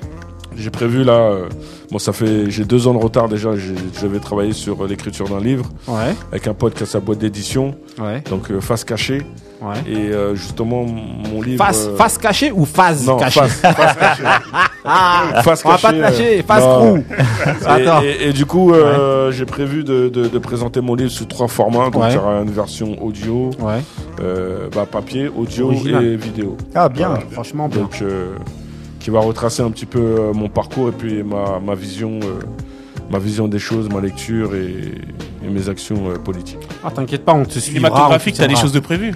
S7: J'ai prévu là, euh, bon, ça fait, j'ai deux ans de retard déjà, j'ai- je vais travailler sur euh, l'écriture d'un livre.
S1: Ouais.
S7: Avec un pote qui a sa boîte d'édition.
S1: Ouais.
S7: Donc, euh, face cachée.
S1: Ouais.
S7: Et euh, justement, mon livre.
S1: Face,
S7: euh,
S1: face cachée ou phase
S7: Non,
S1: cachée?
S7: face, face cachée. *laughs*
S1: Ah,
S7: Face
S1: on va pas te
S7: cachée,
S1: lâcher,
S7: euh,
S1: face
S7: non.
S1: crew.
S7: Et-
S1: Attends.
S7: Et, et du coup, euh, j'ai prévu de, de, de présenter mon livre sous trois formats. Donc,
S1: Ouais.
S7: il y aura une version audio,
S1: Ouais.
S7: euh, bah, papier, audio
S1: Original.
S7: et vidéo.
S1: Ah, bien, franchement bien.
S7: Donc, euh, qui va retracer un petit peu euh, mon parcours et puis ma, ma vision. euh, ma vision des choses, ma lecture et, et mes actions euh, politiques.
S1: Ah, t'inquiète pas, on te suivra.
S2: Cinématographique, t'as des choses de prévues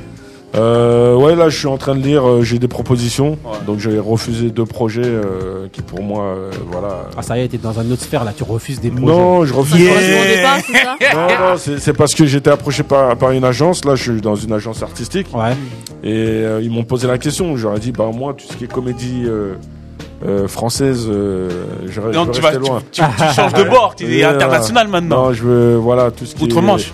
S7: Euh, ouais, là, je suis en train de lire. euh, j'ai des propositions. Donc, j'ai refusé deux projets euh, qui, pour moi, euh, voilà.
S1: Ah, ça y est, t'es dans une autre sphère là, tu refuses des projets.
S7: Non, je refuse.
S1: Yeah.
S7: Non, non, c'est parce que j'étais approché par, par une agence. Là, je suis dans une agence artistique.
S1: Ouais.
S7: Et euh, ils m'ont posé la question. J'aurais dit, bah moi, tout ce qui est comédie euh, française, euh, j'aurais.
S2: Non,
S7: je veux
S2: tu vas-
S7: loin.
S2: tu- tu- tu changes de *laughs* bord, tu es international maintenant.
S7: Non, je veux, voilà, tout ce qui
S2: Outre-Manche.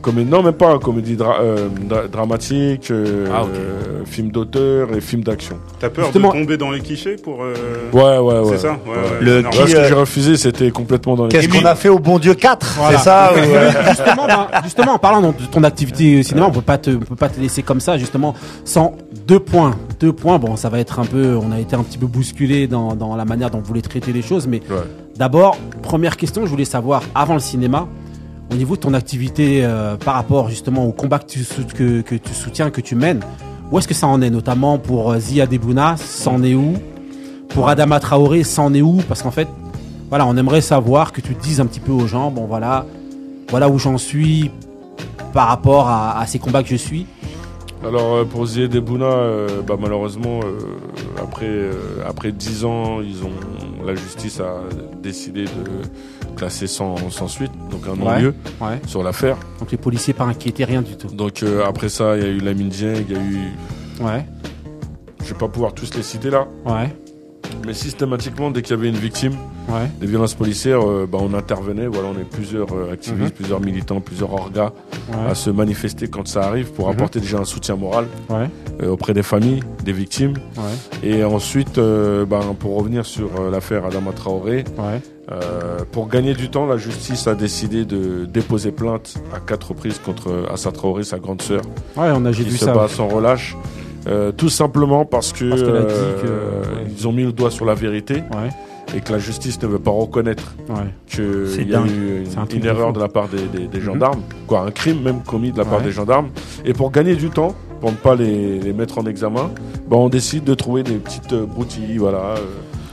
S7: Comédie, non, même pas comédie dra- euh, dra- dramatique, euh,
S2: Ah,
S7: euh, film d'auteur et film d'action.
S5: T'as peur
S1: Justement-
S5: de tomber dans les clichés pour. euh,
S7: Ouais, ouais, ouais.
S5: C'est ça? Ouais, ouais,
S4: Le
S5: c'est normal.
S7: Là, ce que j'ai refusé, c'était complètement dans les
S4: Qu'est-ce qu'on a fait au bon Dieu 4
S1: Voilà.
S4: C'est ça ou, *laughs*
S1: justement, ben, justement, en parlant de ton activité cinéma, on peut pas te, on peut pas te laisser comme ça, justement, sans deux points. Deux points. Bon, ça va être un peu, on a été un petit peu bousculé dans, dans la manière dont vous voulez traiter les choses, mais
S7: Ouais.
S1: d'abord, première question, je voulais savoir, avant le cinéma, au niveau de ton activité euh, par rapport justement au combat que tu, que, que tu soutiens, que tu mènes, où est-ce que ça en est, notamment pour euh, Zia Debouna, c'en est où? Pour Adama Traoré, c'en est où? Parce qu'en fait, voilà, on aimerait savoir que tu dises un petit peu aux gens, bon voilà, voilà où j'en suis par rapport à, à ces combats que je suis.
S7: Alors euh, pour Zied Debouna, euh, bah, malheureusement, euh, après euh, après dix ans, ils ont la justice a décidé de classer sans, sans suite, donc un non-lieu
S1: ouais.
S7: sur l'affaire.
S1: Donc les policiers pas inquiétés, rien du tout.
S7: Donc euh, après ça, il y a eu Lamine il y a eu,
S1: Ouais,
S7: je vais pas pouvoir tous les citer là,
S1: ouais,
S7: mais systématiquement dès qu'il y avait une victime
S1: ouais.
S7: des violences policières, euh, bah, on intervenait. Voilà, on est plusieurs euh, activistes,
S1: Mhm.
S7: plusieurs militants, plusieurs orgas
S1: Ouais.
S7: à se manifester quand ça arrive pour
S1: Mhm.
S7: apporter déjà un soutien moral
S1: Ouais.
S7: euh, auprès des familles, des victimes. Et ensuite, ben, pour revenir sur l'affaire Adama Traoré, pour gagner du temps, la justice a décidé de déposer plainte à quatre reprises contre Assa Traoré, sa grande sœur,
S1: on a
S7: qui se
S1: ça.
S7: bat sans relâche. Euh, tout simplement parce que,
S1: Parce
S7: euh,
S1: que-
S7: ils ont mis le doigt sur la vérité
S1: Ouais.
S7: et que la justice ne veut pas reconnaître
S1: Ouais.
S7: Qu'il y a eu une, erreur de la part des, des- des
S1: Mhm.
S7: gendarmes, quoi, un crime même commis de la part des gendarmes. Et pour gagner du temps, pour ne pas les, les mettre en examen, ben, on décide de trouver des petites euh, broutilles, voilà.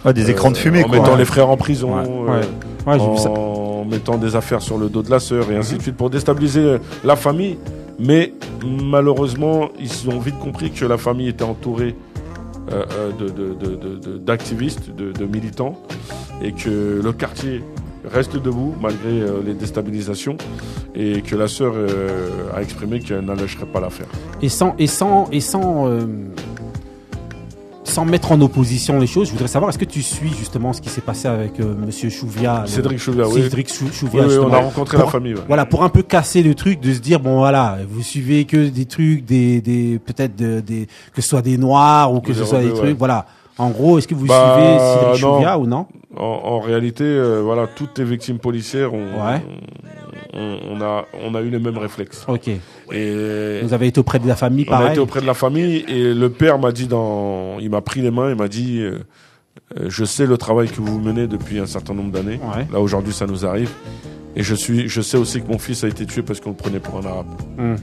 S7: euh,
S4: des écrans de fumée
S7: en
S4: quoi.
S7: mettant les frères en prison, euh, en mettant des affaires sur le dos de la sœur et ainsi de suite pour déstabiliser euh, la famille. Mais malheureusement, ils ont vite compris que la famille était entourée euh, euh, de- de- de- de- d'activistes, militants, et que le quartier reste debout malgré euh, les déstabilisations, et que la sœur a exprimé qu'elle n'allègerait pas l'affaire.
S1: Et sans, et sans, et sans, sans mettre en opposition les choses, je voudrais savoir, est-ce que tu suis justement ce qui s'est passé avec euh, Monsieur Chouvia
S7: Cédric Chouvia, oui.
S1: Cédric Chou-
S7: Oui,
S1: Chouvia,
S7: oui, on a rencontré
S1: Pour-
S7: la famille. ouais.
S1: Voilà, pour un peu casser le truc, de se dire bon voilà, vous suivez que des trucs, des, des peut-être de- des que ce soit des noirs ou que ce soit des trucs,
S7: ouais.
S1: voilà. En gros, est-ce que vous
S7: Bah,
S1: suivez Cédric
S7: non.
S1: Chouvia ou non?
S7: En, en réalité, euh, voilà, toutes les victimes policières ont,
S1: Ouais.
S7: On, on a, on a eu les mêmes réflexes.
S1: Ok.
S7: Et
S1: Vous avez été auprès de la famille,
S7: on a
S1: pareil.
S7: été auprès de la famille et le père m'a dit dans, il m'a pris les mains et m'a dit, euh, euh, je sais le travail que vous menez depuis un certain nombre d'années.
S1: Ouais.
S7: Là aujourd'hui, ça nous arrive. Et je suis, je sais aussi que mon fils a été tué parce qu'on le prenait pour un arabe.
S1: Hmm.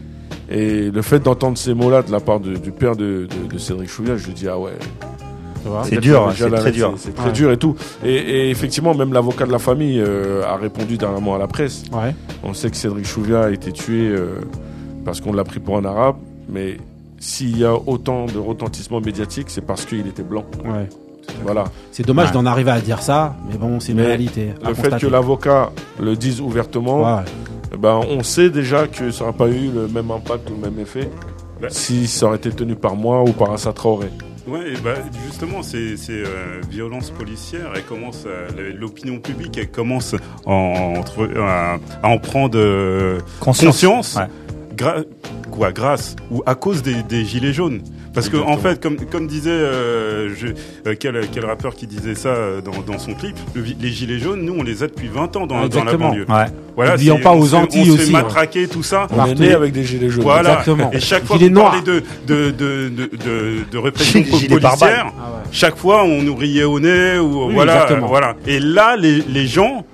S7: Et le fait d'entendre ces mots-là de la part de- du père de, de, de Cédric Chouviat, je lui dis ah ouais.
S4: C'est dur, c'est très dur.
S7: C'est très
S1: Ouais.
S7: dur et tout. Et, et effectivement, même l'avocat de la famille euh, a répondu dernièrement à la presse.
S1: Ouais.
S7: On sait que Cédric Chouvia a été tué euh, parce qu'on l'a pris pour un arabe, mais s'il y a autant de retentissement médiatique, c'est parce qu'il était blanc.
S1: Ouais.
S7: Voilà.
S1: C'est dommage
S4: Ouais.
S1: d'en arriver à dire ça, mais bon, c'est une
S7: Mais
S1: réalité.
S7: Le fait que l'avocat le dise ouvertement,
S1: Ouais.
S7: ben, on sait déjà que ça n'aurait pas eu le même impact ou le même effet si ça aurait été tenu par moi ou par un Traoré.
S5: Ouais, et bah, justement, ces, ces euh, violences policières, elles commencent, l'opinion publique, elle commence en, entre- à, à en prendre euh,
S4: Conscience.
S5: conscience,
S4: Ouais.
S5: Gra- quoi, grâce ou à cause des, des gilets jaunes. Parce que en fait, comme, comme disait euh, je, euh, quel, quel rappeur qui disait ça euh, dans, dans son clip, le les gilets jaunes, nous on les a depuis 20 ans dans, dans la banlieue.
S4: Ouais.
S5: Voilà,
S1: N'oublions
S5: c'est-
S1: pas
S5: on
S1: aux Antilles
S5: on se fait
S1: aussi,
S5: matraquer tout ça.
S7: On est né avec des gilets jaunes.
S5: Voilà.
S1: Exactement.
S5: Et chaque fois qu'on parlait de, de, de, de, de, de répression policière.
S1: Ah ouais.
S5: chaque fois on nous riait au nez ou
S1: Oui,
S5: voilà,
S1: exactement.
S5: euh, voilà. Et là, les, les gens,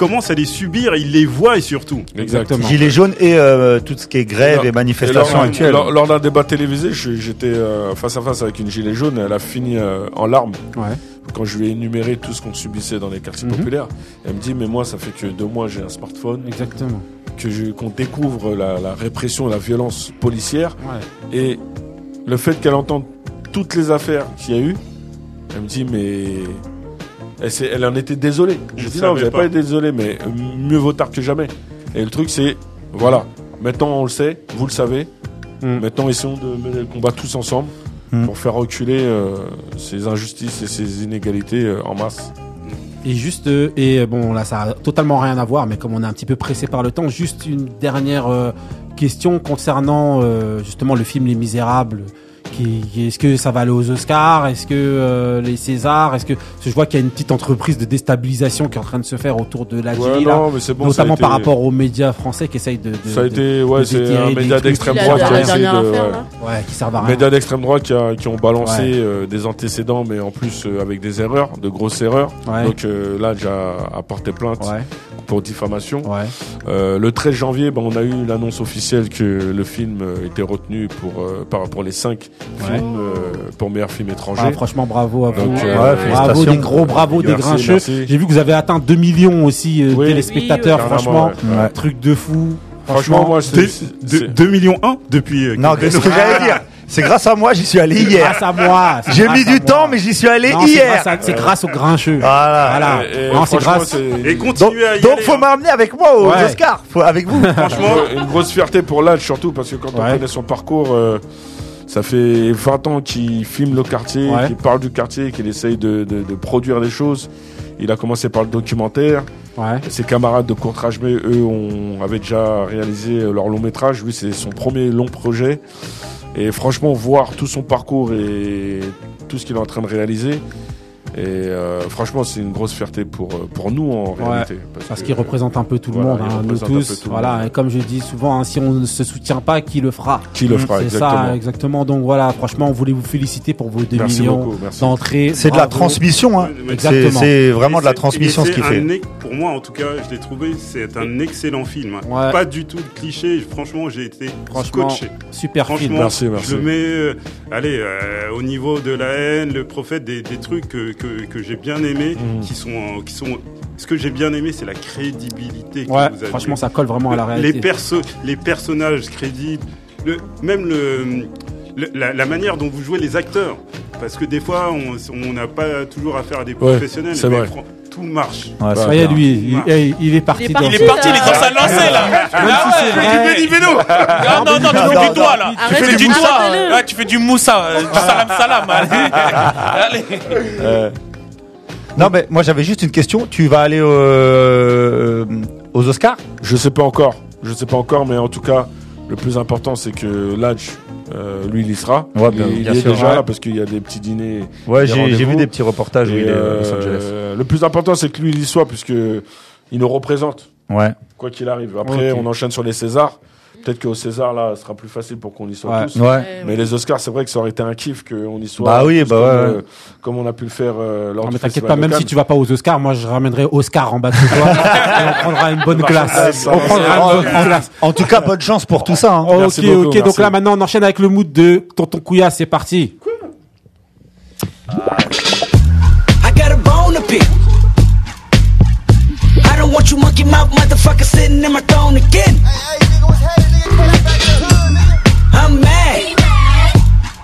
S5: ils commencent à les subir, ils les voient et surtout.
S7: Exactement.
S4: Gilets jaunes et euh, tout ce qui est grève et,
S7: Et
S4: manifestations
S7: lors,
S4: actuelles.
S7: Lors, lors d'un débat télévisé, j'étais euh, face à face avec une gilet jaune. Elle a fini euh, en larmes
S1: Ouais.
S7: quand je lui ai énuméré tout ce qu'on subissait dans les quartiers
S1: Mhm.
S7: populaires. Elle me dit mais moi ça fait que deux mois j'ai un smartphone,
S1: Exactement.
S7: que je- qu'on découvre la, la répression, la violence policière
S1: Ouais.
S7: et le fait qu'elle entende toutes les affaires qu'il y a eu. Elle me dit mais elle, s'est- elle en était désolée.
S5: Je
S7: Je dis non vous n'avez
S5: pas.
S7: pas été désolé mais mieux vaut tard que jamais. Et le truc c'est voilà maintenant on le sait, vous le savez.
S1: Mm.
S7: Maintenant, essayons de mener le combat tous ensemble
S4: Mm.
S7: pour faire reculer euh, ces injustices et ces inégalités euh, en masse.
S1: Et juste, euh, et bon, là, ça a totalement rien à voir, mais comme on est un petit peu pressé par le temps, juste une dernière euh, question concernant euh, justement le film Les Misérables. Qui, qui- est-ce que ça va aller aux Oscars? Est-ce que euh, les Césars? Est-ce que parce que je vois qu'il y a une petite entreprise de déstabilisation qui est en train de se faire autour de la
S7: Ouais, non, mais c'est bon,
S1: notamment
S7: été-
S1: par rapport aux médias français qui essayent de, de-
S7: Ça a
S1: de-
S7: été, ouais, c'est un
S1: des
S7: média d'extrême droite qui a essayé de, ouais.
S1: Ouais, qui servent à rien.
S7: Médias d'extrême droite qui, a- qui ont balancé
S1: Ouais.
S7: euh, des antécédents, mais en plus euh, avec des erreurs, de grosses erreurs. Donc là, j'ai a porté plainte
S1: Ouais.
S7: Pour diffamation. Euh, le 13 janvier, ben, on a eu l'annonce officielle que le film euh, était retenu pour, euh, par, pour les 5
S1: Ouais.
S7: films euh, pour meilleur film étranger.
S1: Ah, franchement, bravo à vous.
S7: Donc, euh,
S1: bravo,
S7: félicitations.
S1: des gros bravos, des
S7: Merci,
S1: grincheux. J'ai vu que vous avez atteint 2 millions aussi euh,
S7: Oui.
S1: téléspectateurs.
S7: Oui,
S1: franchement, truc de fou.
S7: Franchement, moi, c'est-
S5: Deux- deux- 2 millions 1 depuis. euh,
S4: Non, c'est ce que j'allais dire. C'est grâce à moi, j'y suis allé
S1: C'est
S4: hier.
S1: grâce à moi.
S4: J'ai mis du
S1: moi.
S4: temps, mais j'y suis allé
S1: Non,
S4: hier.
S1: C'est grâce aux grincheux.
S4: Voilà.
S1: Voilà.
S7: Et- et
S1: Non, c'est grâce.
S5: Et continuez à y
S4: Donc
S5: aller,
S4: faut
S5: hein.
S4: m'emmener avec moi aux
S1: Ouais.
S4: Oscars, faut, avec vous. *laughs*
S5: Franchement,
S7: une grosse fierté pour l'âge surtout parce que quand on connaît son parcours euh, ça fait 20 ans qu'il filme le quartier
S1: Ouais.
S7: qu'il parle du quartier qu'il essaye de, de- de produire des choses il a commencé par le documentaire
S1: Ouais.
S7: ses camarades de courtrage mais eux ont, avaient déjà réalisé leur long métrage lui c'est son premier long projet et franchement voir tout son parcours et tout ce qu'il est en train de réaliser et euh, franchement c'est une grosse fierté pour, euh, pour nous en
S1: Ouais,
S7: réalité
S1: parce qu'il représente un peu tout le
S7: Voilà,
S1: monde, hein, nous
S7: représente un peu
S1: tous.
S7: tout
S1: Voilà, et comme je dis souvent, hein, si on ne se soutient pas, qui le fera?
S7: Qui le fera,
S1: C'est
S7: exactement.
S1: ça, exactement. Donc voilà, franchement, on voulait vous féliciter pour vos 2
S7: Merci
S1: millions d'entrées.
S4: C'est de la transmission, hein. C'est
S1: Exactement.
S4: c'est vraiment de la transmission ce qu'il fait.
S5: Pour moi, en tout cas, je l'ai trouvé, c'est un excellent film. hein.
S1: Ouais.
S5: Pas du tout de cliché. Franchement, j'ai été
S1: Franchement,
S5: scotché.
S1: super film.
S5: Franchement,
S7: Merci, merci.
S5: je mets, euh, allez, euh, au niveau de la haine, le prophète, des, des trucs que, que, que j'ai bien aimés,
S7: Mhm.
S5: qui sont, euh, qui sont. Ce que j'ai bien aimé, c'est la crédibilité. que
S1: Ouais,
S5: vous avez.
S1: franchement, ça colle vraiment à la réalité.
S5: Les perso, les personnages crédibles, le, même le, le- la, la manière dont vous jouez les acteurs. Parce que des fois, on n'a pas toujours affaire à des
S7: Ouais,
S5: professionnels.
S7: c'est
S5: mais
S7: vrai.
S5: fran- tout marche.
S1: Voyez
S4: bien.
S1: lui, il, il est parti.
S3: Il est
S1: dans-
S3: parti,
S2: Il est parti, il est
S3: là.
S2: dans sa lancée là.
S1: Même
S2: Ah ouais.
S1: vrai.
S5: Benny Beno
S2: Ah non, non, tu
S4: non,
S2: fais
S4: non,
S2: du doigt là. Tu fais du doigt. Là, tu fais du moussa, euh, du salam salam. *laughs* Allez. Allez.
S4: Euh, Non, mais moi j'avais juste une question. Tu vas aller euh, aux Oscars?
S7: Je sais pas encore. Je sais pas encore, mais en tout cas, le plus important, c'est que l'âge, euh, lui, il y sera.
S4: Ouais, bien-
S7: il
S4: bien
S7: est
S4: sûr,
S7: déjà
S4: ouais.
S7: là parce qu'il y a des petits dîners.
S4: Ouais, j'ai vu des petits reportages il est à Los
S7: euh,
S4: Angeles.
S7: le plus important, c'est que lui, il y soit, puisque il nous représente,
S4: Ouais.
S7: quoi qu'il arrive. Après, on enchaîne sur les Césars. Peut-être qu'au César, là, ce sera plus facile pour qu'on y soit
S1: Ouais.
S7: tous.
S4: Ouais.
S7: Mais les Oscars, c'est vrai que ça aurait été un kiff qu'on y soit.
S4: Bah oui, bah
S7: comme,
S4: ouais,
S7: euh,
S4: ouais.
S7: comme on a pu le faire euh, lors
S1: Non,
S7: du
S1: mais t'inquiète pas, même si tu vas pas aux Oscars, moi je ramènerai Oscar en bas de toi *laughs* et on prendra une bonne classe. On prendra une bonne classe.
S4: En tout cas, bonne chance pour tout ça. hein.
S1: Ok,
S7: beaucoup,
S1: ok,
S7: merci.
S1: donc là maintenant on enchaîne avec le mood de Tonton Couilla, c'est parti.
S15: I got a bone to pick. I don't want you monkey mouth motherfucker sitting in my throne again. I'm mad,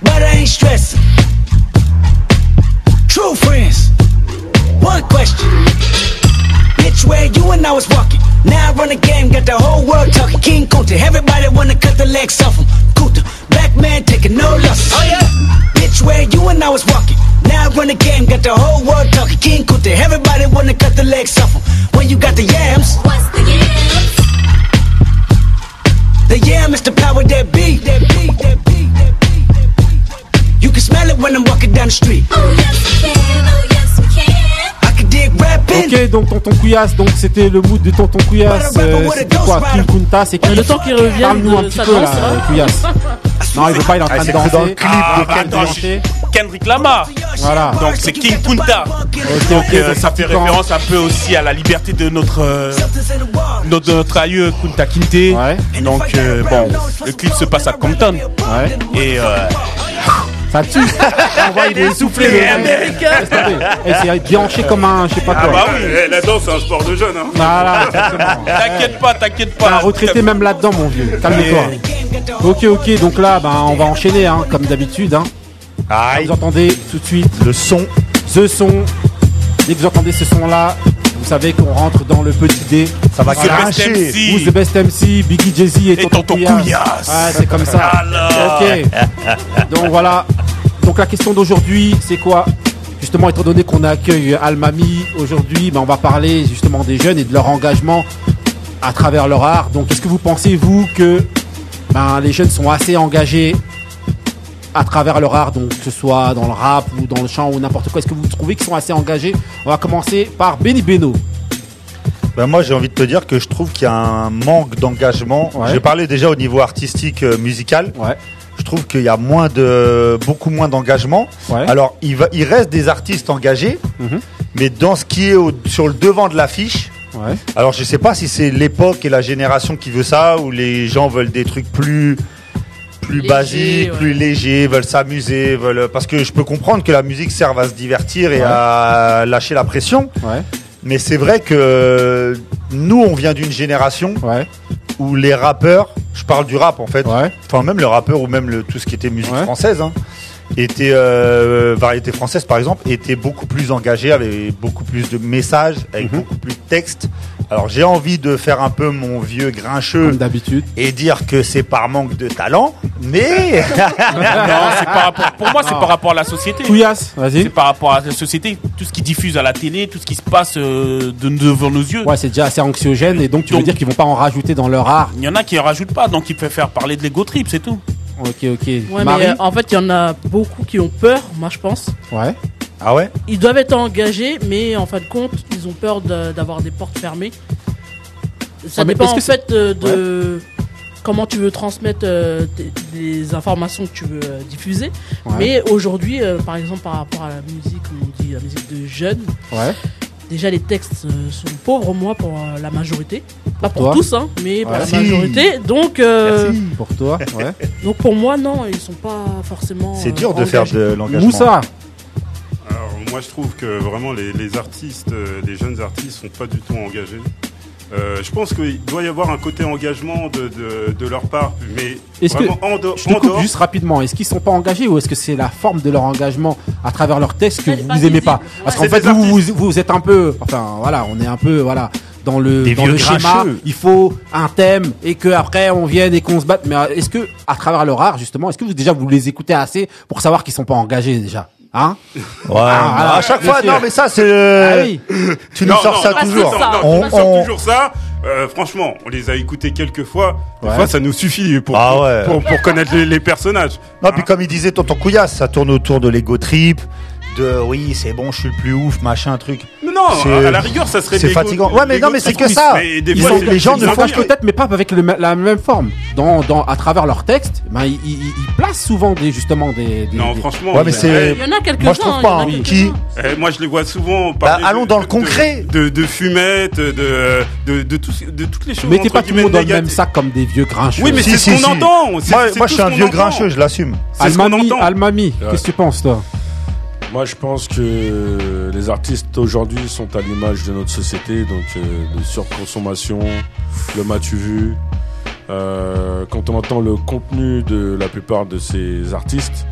S15: but I ain't stressing. True friends, one question. Bitch, where you and I was walking. Now I run the game, got the whole world talking. King Kunta, everybody wanna cut the legs off him. Kunta, black man taking no losses. Oh yeah. Bitch, where you and I was walking. Now I run the game, got the whole world talking. King Kunta, everybody wanna cut the legs off him. When you got the yams. What's the yams? The is the power that be. That be, that be, that be, that be. You can smell it when I'm walking down the street. Oh yes we can, oh yes we can.
S1: Ok, donc Tonton Couillasse, donc c'était le mood de Tonton Couillasse. euh, c'était quoi King Kunta, c'est qui
S3: Le temps qu'il revienne
S1: Parle-nous un
S3: de
S1: petit peu là,
S3: hein.
S1: Couillasse. Non, il veut pas, il est en train de
S4: c'est que dans le
S1: danser.
S4: clip
S2: Ah,
S4: de Kendrick.
S2: attends, je- Kendrick Lamar.
S1: Voilà.
S2: Donc c'est King Kunta.
S1: Ok,
S2: Donc
S1: ok,
S2: euh, ça fait référence un peu aussi à la liberté de notre euh, notre, notre aïeux Kunta Kinte.
S1: Ouais.
S2: Donc euh, bon, le clip se passe à Compton.
S1: Ouais.
S2: Et
S1: tue. On voit, il est tomber. *laughs* Et c'est déhanché comme un, je sais pas
S2: ah
S1: quoi.
S2: bah oui.
S5: Eh, La danse, c'est un sport de jeunes. Hein.
S1: Voilà, *laughs* exactement.
S2: T'inquiète pas, t'inquiète
S1: T'as
S2: pas.
S1: retraité même là-dedans, mon vieux. Calme-toi. Ok, ok, donc là, ben, on va enchaîner, hein, comme d'habitude. Hein. Vous entendez tout de suite
S4: Le son.
S1: ce son. Dès que vous entendez ce son-là, vous savez qu'on rentre dans le petit dé.
S4: Ça va cracher.
S2: MC.
S1: Who's the best MC, Biggie Jay-Z et,
S2: Et
S1: Tonton
S2: Tonton
S1: Couillasse. Ouais, c'est comme ça.
S2: Alors.
S1: Ok. Donc voilà. Donc la question d'aujourd'hui, c'est quoi? Justement, étant donné qu'on accueille Almami aujourd'hui, ben, on va parler justement des jeunes et de leur engagement à travers leur art. Donc, est-ce que vous pensez, vous, que ben, les jeunes sont assez engagés à travers leur art, donc que ce soit dans le rap ou dans le chant ou n'importe quoi Est-ce que vous trouvez qu'ils sont assez engagés? On va commencer par Benny Beno.
S4: Ben moi, j'ai envie de te dire que je trouve qu'il y a un manque d'engagement.
S1: Ouais.
S4: J'ai parlé déjà au niveau artistique, euh, musical.
S1: Ouais.
S4: Je trouve qu'il y a moins de, beaucoup moins d'engagement.
S1: Ouais.
S4: Alors, il, va, il reste des artistes engagés,
S1: Mhm.
S4: mais dans ce qui est au- sur le devant de l'affiche.
S1: Ouais.
S4: Alors, je sais pas si c'est l'époque et la génération qui veut ça, ou les gens veulent des trucs plus plus
S3: Léger,
S4: basiques,
S3: ouais.
S4: plus légers, veulent s'amuser, veulent parce que je peux comprendre que la musique serve à se divertir et à lâcher la pression.
S1: Ouais.
S4: Mais c'est vrai que nous, on vient d'une génération
S1: Ouais.
S4: où les rappeurs, je parle du rap en fait,
S1: Ouais.
S4: enfin même le rappeur ou même le, tout ce qui était musique
S1: Ouais.
S4: française, hein, était euh, variété française par exemple, était beaucoup plus engagé, avait beaucoup plus de messages, avec
S1: Mhm.
S4: beaucoup plus de textes. Alors j'ai envie de faire un peu mon vieux grincheux
S1: Comme d'habitude.
S4: et dire que c'est par manque de talent, mais *laughs* *laughs*
S2: Non, c'est par rapport. Pour moi, c'est par rapport à la société.
S1: Couillasse, vas-y.
S2: C'est par rapport à la société. Tout ce qui diffuse à la télé, tout ce qui se passe euh, de- devant nos yeux.
S1: Ouais, c'est déjà assez anxiogène et donc tu veux dire qu'ils vont pas en rajouter dans leur art.
S2: Il y en a qui en rajoutent pas, donc ils préfèrent parler de l'ego trip, c'est tout.
S1: Ok, ok.
S3: Ouais,
S1: Marie
S3: mais euh, en fait, il y en a beaucoup qui ont peur, moi je pense.
S1: Ouais.
S4: ah ouais,
S3: Ils doivent être engagés, mais en fin de compte, ils ont peur de- d'avoir des portes fermées. Ça
S1: mais
S3: dépend
S1: est-ce
S3: en
S1: que c'est-
S3: fait euh, de comment tu veux transmettre euh, tes- les informations que tu veux euh, diffuser.
S1: Ouais.
S3: Mais aujourd'hui, euh, par exemple, par rapport à la musique, on dit la musique de jeunes,
S1: Ouais.
S3: Déjà les textes euh, sont pauvres, moi, pour euh, la majorité. Pas pour
S1: toi
S3: tous, hein, mais pour
S1: Ouais.
S3: la majorité. Donc, euh,
S1: Pour toi, ouais. *laughs*
S3: donc pour moi, non, ils sont pas forcément.
S4: c'est
S3: euh,
S4: dur de faire de l'engagement.
S1: Moussa.
S5: Alors, moi, je trouve que vraiment les, les artistes, euh, les jeunes artistes, sont pas du tout engagés. Euh, je pense qu'il doit y avoir un côté engagement de, de, de leur part, mais
S1: Est-ce que
S5: en,
S1: je te
S5: en
S1: coupe
S5: dehors-
S1: juste rapidement Est-ce qu'ils sont pas engagés ou est-ce que c'est la forme de leur engagement à travers leurs textes que vous
S3: pas
S1: aimez pas?
S3: Ouais.
S1: Parce qu'en fait vous, vous vous êtes un peu enfin voilà on est un peu voilà dans le
S4: Des
S1: dans le schéma. il faut un thème et que après on vienne et qu'on se batte. Mais est-ce que à travers leur art justement est-ce que vous déjà vous les écoutez assez pour savoir qu'ils sont pas engagés déjà? Hein
S4: Ouais,
S1: Ah,
S4: à chaque fois, non mais ça c'est, euh,
S1: Ah oui.
S4: tu nous
S5: Non,
S4: sors
S5: non,
S4: ça toujours.
S5: non, tu
S4: On-
S5: sors
S4: on-
S5: toujours ça. Euh, franchement, on les a écoutés quelques fois. Des
S1: Ouais.
S5: fois, ça nous suffit pour,
S4: Ah
S5: pour,
S4: ouais.
S5: pour, pour connaître les, les personnages.
S4: Non, puis comme il disait Tonton Couillasse, ça tourne autour de l'ego trip, de oui, c'est bon, je suis le plus ouf, machin, truc.
S5: Mais non, à la rigueur, ça serait
S4: c'est fatigant. Ouais, mais non, mais c'est que ça. Ils
S5: fois,
S4: sont- les gens ne font
S1: peut-être mais pas avec le la même forme dans, dans à travers leurs textes ben ils, ils, ils placent souvent des justement des, des-
S5: Non,
S1: des-
S5: franchement.
S4: Ouais, mais c'est-
S3: Il y en a quelques-uns.
S4: Moi, je trouve pas, hein. Qui
S5: Eh, moi, je les vois souvent
S4: Bah, allons
S5: de-
S4: dans le
S5: de-
S4: concret.
S5: De, de fumettes, de, de, de, tout- de toutes les choses.
S1: mettez pas tout le monde dans le même sac comme des vieux grincheux
S5: Oui, mais
S4: Si,
S5: c'est ce qu'on entend.
S4: Moi, je suis un vieux grincheux, je l'assume.
S1: Almami, qu'est-ce que tu penses toi?
S7: Moi, je pense que les artistes aujourd'hui sont à l'image de notre société, donc euh, de surconsommation, le m'as-tu vu. Euh, quand on entend le contenu de la plupart de ces artistes,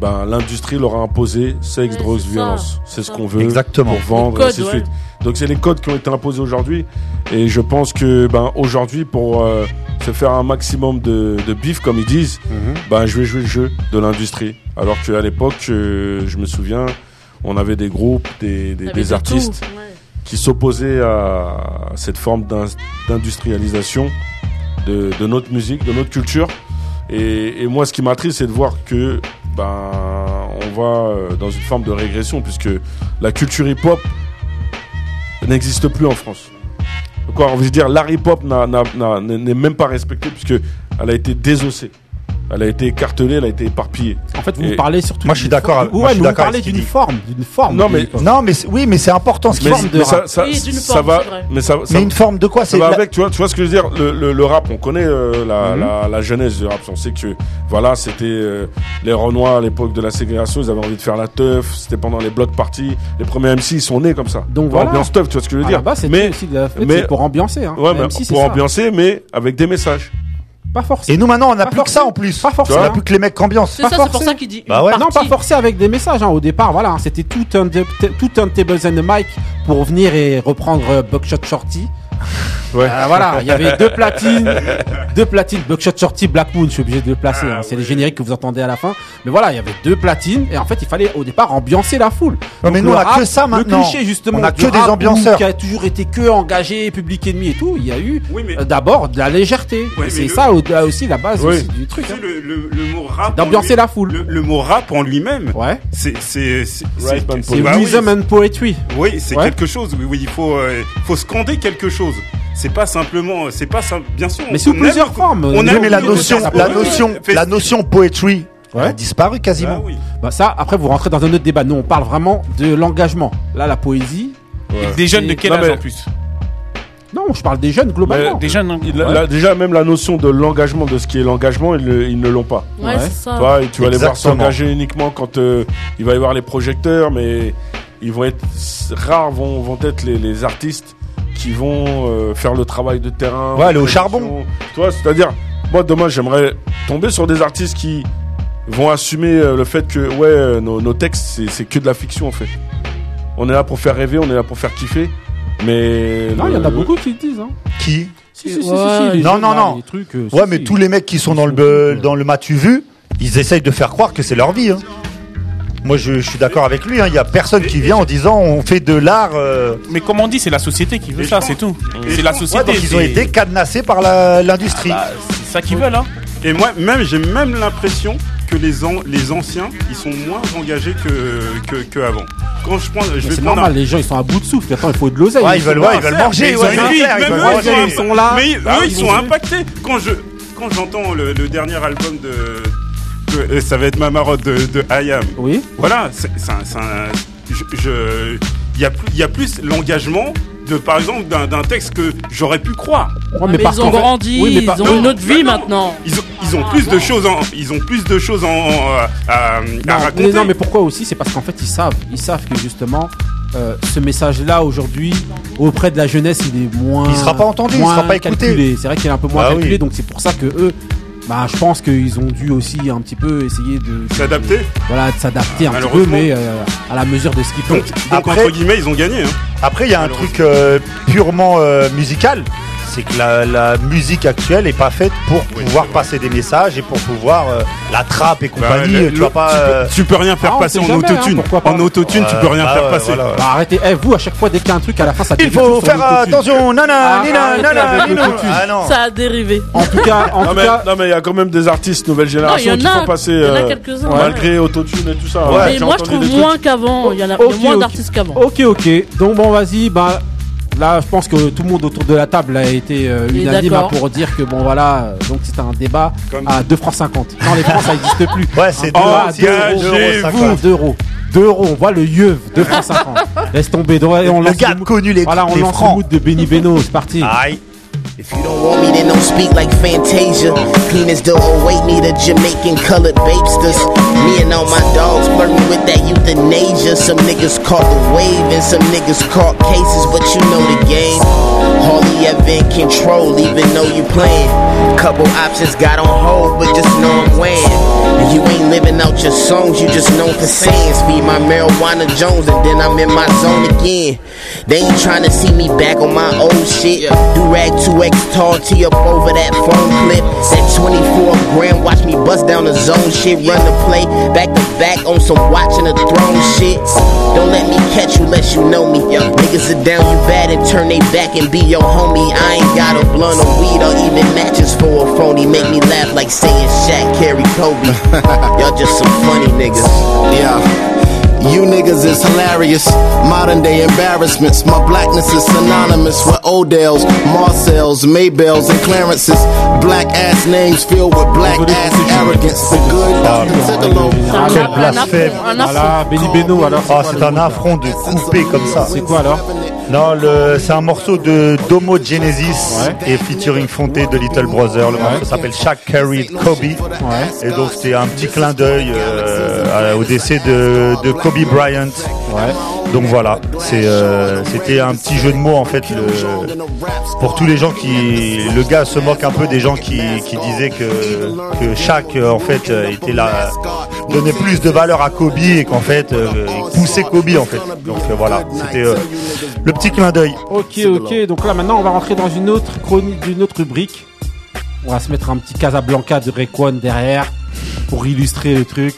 S7: ben, l'industrie leur a imposé sexe,
S3: Ouais,
S7: drogue, violence. C'est ce qu'on veut
S4: Exactement.
S7: pour vendre,
S3: Les
S7: et ainsi de
S3: codes,
S7: suite. Donc c'est les codes qui ont été imposés aujourd'hui. Et je pense que ben, aujourd'hui, pour euh, se faire un maximum de, de bif, comme ils disent, ben, je vais jouer le jeu de l'industrie. Alors qu'à l'époque, euh, je me souviens, on avait des groupes, des, artistes
S3: tout, ouais.
S7: qui s'opposaient à cette forme d'in- d'industrialisation de, de notre musique, de notre culture. Et, et moi, ce qui m'attriste, c'est de voir que ben, on va euh, dans une forme de régression, puisque la culture hip-hop n'existe plus en France. Quoi, on veut dire, n'a- n'a- n'est même pas respecté, puisque elle a été désossée. Elle a été écartelée, elle a été éparpillée.
S1: En fait, vous
S7: Et-
S1: parlez surtout.
S4: Moi, je suis
S1: d'une
S4: d'accord
S1: forme- Ouais,
S4: je suis
S1: mais vous
S4: d'accord
S1: parlez d'une forme, d'une forme.
S7: Non, mais-.
S4: Non, mais oui, mais c'est important ce qu'il
S1: forme de
S7: mais ça,
S1: rap.
S7: ça,
S3: Oui,
S7: ça
S3: forme,
S7: va, mais ça, ça-
S4: Mais une forme de quoi?
S7: ça
S4: C'est
S7: va
S4: la-
S7: avec, tu vois, tu vois ce que je veux dire? Le, le, le rap, on connaît euh, la,
S4: Mhm.
S7: la, la jeunesse du rap. On sait que voilà, c'était euh, les Renois à l'époque de la ségrégation, ils avaient envie de faire la teuf. C'était pendant les blocs parties. Les premiers MC, ils sont nés comme ça.
S1: Donc voilà.
S7: Ambiance teuf, tu vois ce que je veux dire? Mais
S1: aussi de la fête,
S7: mais-
S1: c'est pour ambiancer. Hein.
S7: ouais,
S1: Même
S7: mais
S1: si c'est
S7: pour
S1: ça.
S7: ambiancer, mais avec des messages.
S1: Pas forcément.
S4: Et nous maintenant, on n'a plus que ça en plus.
S1: Pas
S4: On
S1: forcément.
S4: n'a plus que les mecs qu'ambiance.
S3: C'est ça, c'est pour
S1: forcé.
S3: ça qu'il dit.
S4: Bah ouais.
S1: Non, pas forcé avec des messages. hein. Au départ, voilà, hein, c'était tout un, tout un tables and a mic pour venir et reprendre euh, Buckshot Shorty. Euh, voilà, il y avait deux platines, *laughs* deux platines, Buckshot Shorty, Black Moon, je suis obligé de le placer, hein, c'est les génériques que vous entendez à la fin. Mais voilà, il y avait deux platines, et en fait, il fallait au départ ambiancer la foule.
S4: Ouais, mais nous, on a
S1: rap,
S4: que ça maintenant.
S1: Le cliché, justement,
S4: On a que des ambianceurs.
S1: Qui a toujours été que engagé, public ennemi et tout, il y a eu
S5: Oui, mais-
S1: euh, d'abord de la légèreté.
S5: Ouais,
S1: c'est
S5: le-
S1: ça là aussi la base
S5: Oui.
S1: aussi du truc. Hein.
S5: le, le, le mot rap.
S1: D'ambiancer la foule.
S5: Le, le mot rap en lui-même.
S1: Ouais.
S5: C'est, c'est, bah
S1: rhythm and poetry.
S5: Oui, c'est quelque chose. Oui, oui, il faut, euh, faut scander quelque chose. C'est pas simplement, c'est pas simple. Bien sûr.
S1: Mais sous
S5: aime-
S1: plusieurs formes.
S5: On aime
S4: mais la notion, la notion, la notion poetry elle a
S1: Ouais.
S4: disparu quasiment.
S5: Ah oui.
S1: Bah ça, après vous rentrez dans un autre débat. Nous, on parle vraiment de l'engagement. Là, la poésie.
S2: Des jeunes de quel
S7: Non,
S2: âge
S7: mais-
S2: en plus
S1: Non, je parle des jeunes globalement.
S2: Des jeunes, hein.
S7: Il a- là, déjà, même la notion de l'engagement, de ce qui est l'engagement, ils, ne l'ont pas.
S3: Ouais,
S1: Ouais.
S3: c'est ça.
S7: Tu vois, et tu vas les voir s'engager uniquement quand euh, il va y avoir les projecteurs, mais ils vont être rares vont, vont être les, les artistes qui vont euh, faire le travail de terrain.
S4: Ouais, aller au charbon.
S7: vois, c'est-à-dire, moi demain j'aimerais tomber sur des artistes qui vont assumer euh, le fait que ouais, euh, nos, nos textes c'est, c'est que de la fiction en fait. On est là pour faire rêver, on est là pour faire kiffer, mais
S1: Non, il y en
S7: le-
S1: a beaucoup qui le disent. Hein.
S4: Qui
S1: Si, si, si,
S3: Ouais.
S1: si, si, les
S4: Non, non, non.
S1: trucs, euh,
S4: Ouais,
S1: si.
S4: mais tous les mecs qui sont dans le dans le matu vu, ils essayent de faire croire que c'est leur vie. hein. Moi, je, je suis d'accord avec lui. hein. Il y a personne qui vient en disant on fait de l'art. euh,
S2: Mais comme on dit, c'est la société qui veut ça, c'est tout. C'est la société.
S4: ouais, donc ils ont
S2: c'est-
S4: été cadenassés par la- l'industrie.
S2: Bah, c'est ça qu'ils veulent, hein.
S5: Et moi, même, j'ai même l'impression que les, an- les anciens, ils sont moins engagés que, que, que avant. Quand je prends, je
S1: Mais
S5: vais
S1: C'est
S5: prendre
S1: normal, les gens ils sont à bout de souffle. Attends, il faut de l'oseille.
S4: Ouais, ils veulent, ouais, ils veulent manger. ouais,
S5: ils ont
S4: c'est
S5: envie,
S4: clair, ils
S5: même
S4: veulent
S5: eux,
S4: manger.
S5: ils
S1: sont là.
S5: Mais eux,
S1: Ah,
S5: ils sont impactés. Quand je, quand j'entends le, le dernier album de, euh, ça va être ma marotte de, de IAM.
S1: Oui.
S5: Voilà, c'est c'est un, c'est un- je, je- il y a plus, il y a plus l'engagement de, par exemple, d'un texte que j'aurais pu croire.
S1: Ouais,
S3: mais
S1: parce
S3: ils ont grandi,
S1: oui, mais
S3: ils
S1: par-
S3: ont
S5: non,
S3: une autre vie
S5: non,
S3: maintenant.
S5: Ils ont, ils ont plus de choses en, ils ont plus de choses en, en- à, à
S1: Non,
S5: raconter.
S1: mais, non, mais pourquoi aussi? C'est parce qu'en fait, ils savent, ils savent que justement, euh, ce message-là aujourd'hui, auprès de la jeunesse, il est moins.
S4: Il sera pas entendu, il sera pas écouté.
S1: C'est vrai qu'il est un peu moins
S4: Bah
S1: calculé,
S4: oui.
S1: donc c'est pour ça que eux, bah, je pense qu'ils ont dû aussi un petit peu essayer de
S5: S'adapter.
S1: Voilà, de s'adapter un petit peu, mais euh, à la mesure de ce qu'ils peuvent.
S5: Donc, donc
S4: Après-
S5: entre guillemets, ils ont gagné. Hein.
S4: Après, il y a un truc euh, purement euh, musical. C'est que la, la musique actuelle est pas faite pour pouvoir passer des messages et pour pouvoir euh, la trappe et compagnie.
S5: Bah, le-
S4: tu
S5: le-
S4: vas pas.
S5: tu peux-
S4: euh,
S5: tu peux rien faire
S1: Ah,
S5: passer en
S1: hein,
S5: autotune.
S1: pourquoi pas.
S5: en autotune, tu peux rien
S4: bah
S5: faire passer.
S4: voilà.
S1: Bah, arrêtez, Eh, vous à chaque fois dès qu'il y a un truc à la fin ça
S4: Il faut faire attention, nana,
S1: Ah,
S4: nina, nana, nina. Ah non.
S3: Ça a dérivé.
S1: En tout cas, en
S7: Non
S1: tout
S7: mais,
S1: cas,
S7: non, mais il y a quand même des artistes nouvelle génération
S3: il y
S7: qui
S3: en a-
S7: font passer
S3: il y en a
S7: euh,
S3: quelques-uns,
S7: malgré autotune et tout ça.
S3: Mais moi, je trouve moins qu'avant. Il y en a, moins d'artistes qu'avant.
S1: Ok, ok. Donc bon, vas-y. Bah, là, je pense que tout le monde autour de la table a été euh, unanime hein, pour dire que bon, voilà. Donc c'était un débat
S5: Comme-
S1: à 2 francs 50. Non, les francs ça n'existe plus. *laughs*
S4: Ouais, c'est
S1: Un
S4: deux-
S1: débat à
S4: c'est
S1: deux
S4: deux
S1: euros,
S4: euros,
S1: deux
S4: cinquante.
S1: euros. 2 euros. On voit le yeuve. 2 francs 50. *laughs* Laisse tomber. On
S4: Le
S1: lance
S4: gars
S1: le mood-
S4: connu les,
S1: Voilà, on
S4: les
S1: lance le
S4: francs.
S1: mood de Benny Beno. C'est parti.
S4: Aïe.
S16: If you don't want me, then don't speak like Fantasia. Clean as dough, await me the Jamaican colored babesters. Me and all my dogs flirting with that euthanasia. Some niggas caught the wave and some niggas caught cases, but you know the game. Hardly ever in control, even though you playing. Couple options got on hold, but just know I'm weighing. And you ain't living out your songs, you just known for saying. Speed my marijuana Jones, and then I'm in my zone again. They ain't trying to see me back on my old shit. Do rag 2X tall tee up over that phone clip. That 24 gram, watch me bust down the zone shit. Run the play, back to back on some watching the throne shit. Don't let me catch you unless you know me. Niggas are down, you bad and turn they back and be your homie. I ain't got a blunt or weed or even matches for a phony. Make me laugh like saying Shaq, Carry Kobe. *laughs* Y'all just some funny niggas.
S17: Yeah. You niggas is hilarious. Modern day embarrassments. My blackness is synonymous with Odell's, Marcel's, Maybells, and Clarence's. Black ass names filled with black ass arrogance. The good
S1: Ah,
S4: Quel blasphème.
S1: Voilà, Benny Beno. Alors,
S4: Ah, c'est un affront de couper comme ça.
S1: C'est quoi alors
S4: Non, le, c'est un morceau de Domo Genesis et featuring Fonté de Little Brother. Le morceau s'appelle Shaq Carry Kobe. Et donc c'était un petit clin d'œil euh, au décès de, de Kobe Bryant. Ouais. Donc voilà, euh, c'était un petit jeu de mots en fait le- pour tous les gens qui le gars se moque un peu des gens qui, qui disaient que que chaque euh, en fait euh, était là donnait plus de valeur à Kobe et qu'en fait euh, il poussait Kobe en fait. Donc voilà, c'était le petit clin d'œil.
S1: Ok, ok. Donc là, maintenant, on va rentrer dans une autre chronique, d'une autre rubrique. On va se mettre un petit Casablanca de Rayquan derrière pour illustrer le truc.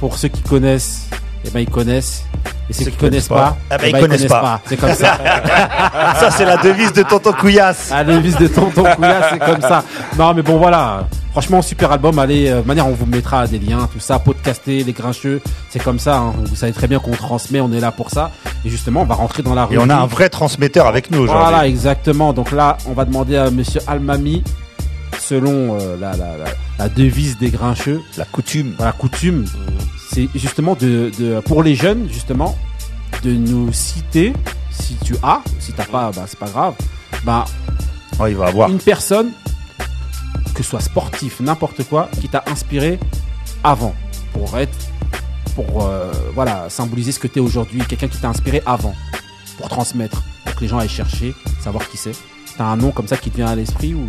S1: Pour ceux qui connaissent, eh ben ils connaissent. Et ceux qui connaissent pas,
S4: eh ben,
S1: eh
S4: ils connaissent pas.
S1: C'est comme ça. *laughs*
S4: Ça, c'est la devise de Tonton Couillasse.
S1: La devise de Tonton Couillasse, c'est comme ça. Non, mais bon, voilà. Franchement, super album. Allez, euh, de manière, on vous mettra des liens, tout ça, podcaster, les grincheux. C'est comme ça. hein. Vous savez très bien qu'on transmet, on est là pour ça. Et justement, on va rentrer dans la
S4: Et on a un vrai transmetteur avec nous aujourd'hui.
S1: Voilà, exactement. Donc là, on va demander à Monsieur Almami, selon euh, la, la, la, la devise des grincheux,
S4: la coutume,
S1: la coutume, c'est justement de, de pour les jeunes justement de nous citer, si tu as, si t'as pas, bah c'est pas grave, bah
S4: il va avoir.
S1: une personne que ce soit sportif, n'importe quoi, qui t'a inspiré avant pour être pour euh, voilà symboliser ce que tu es aujourd'hui, quelqu'un qui t'a inspiré avant pour transmettre, pour que les gens aillent chercher, savoir qui c'est. T'as un nom comme ça qui te vient à l'esprit ou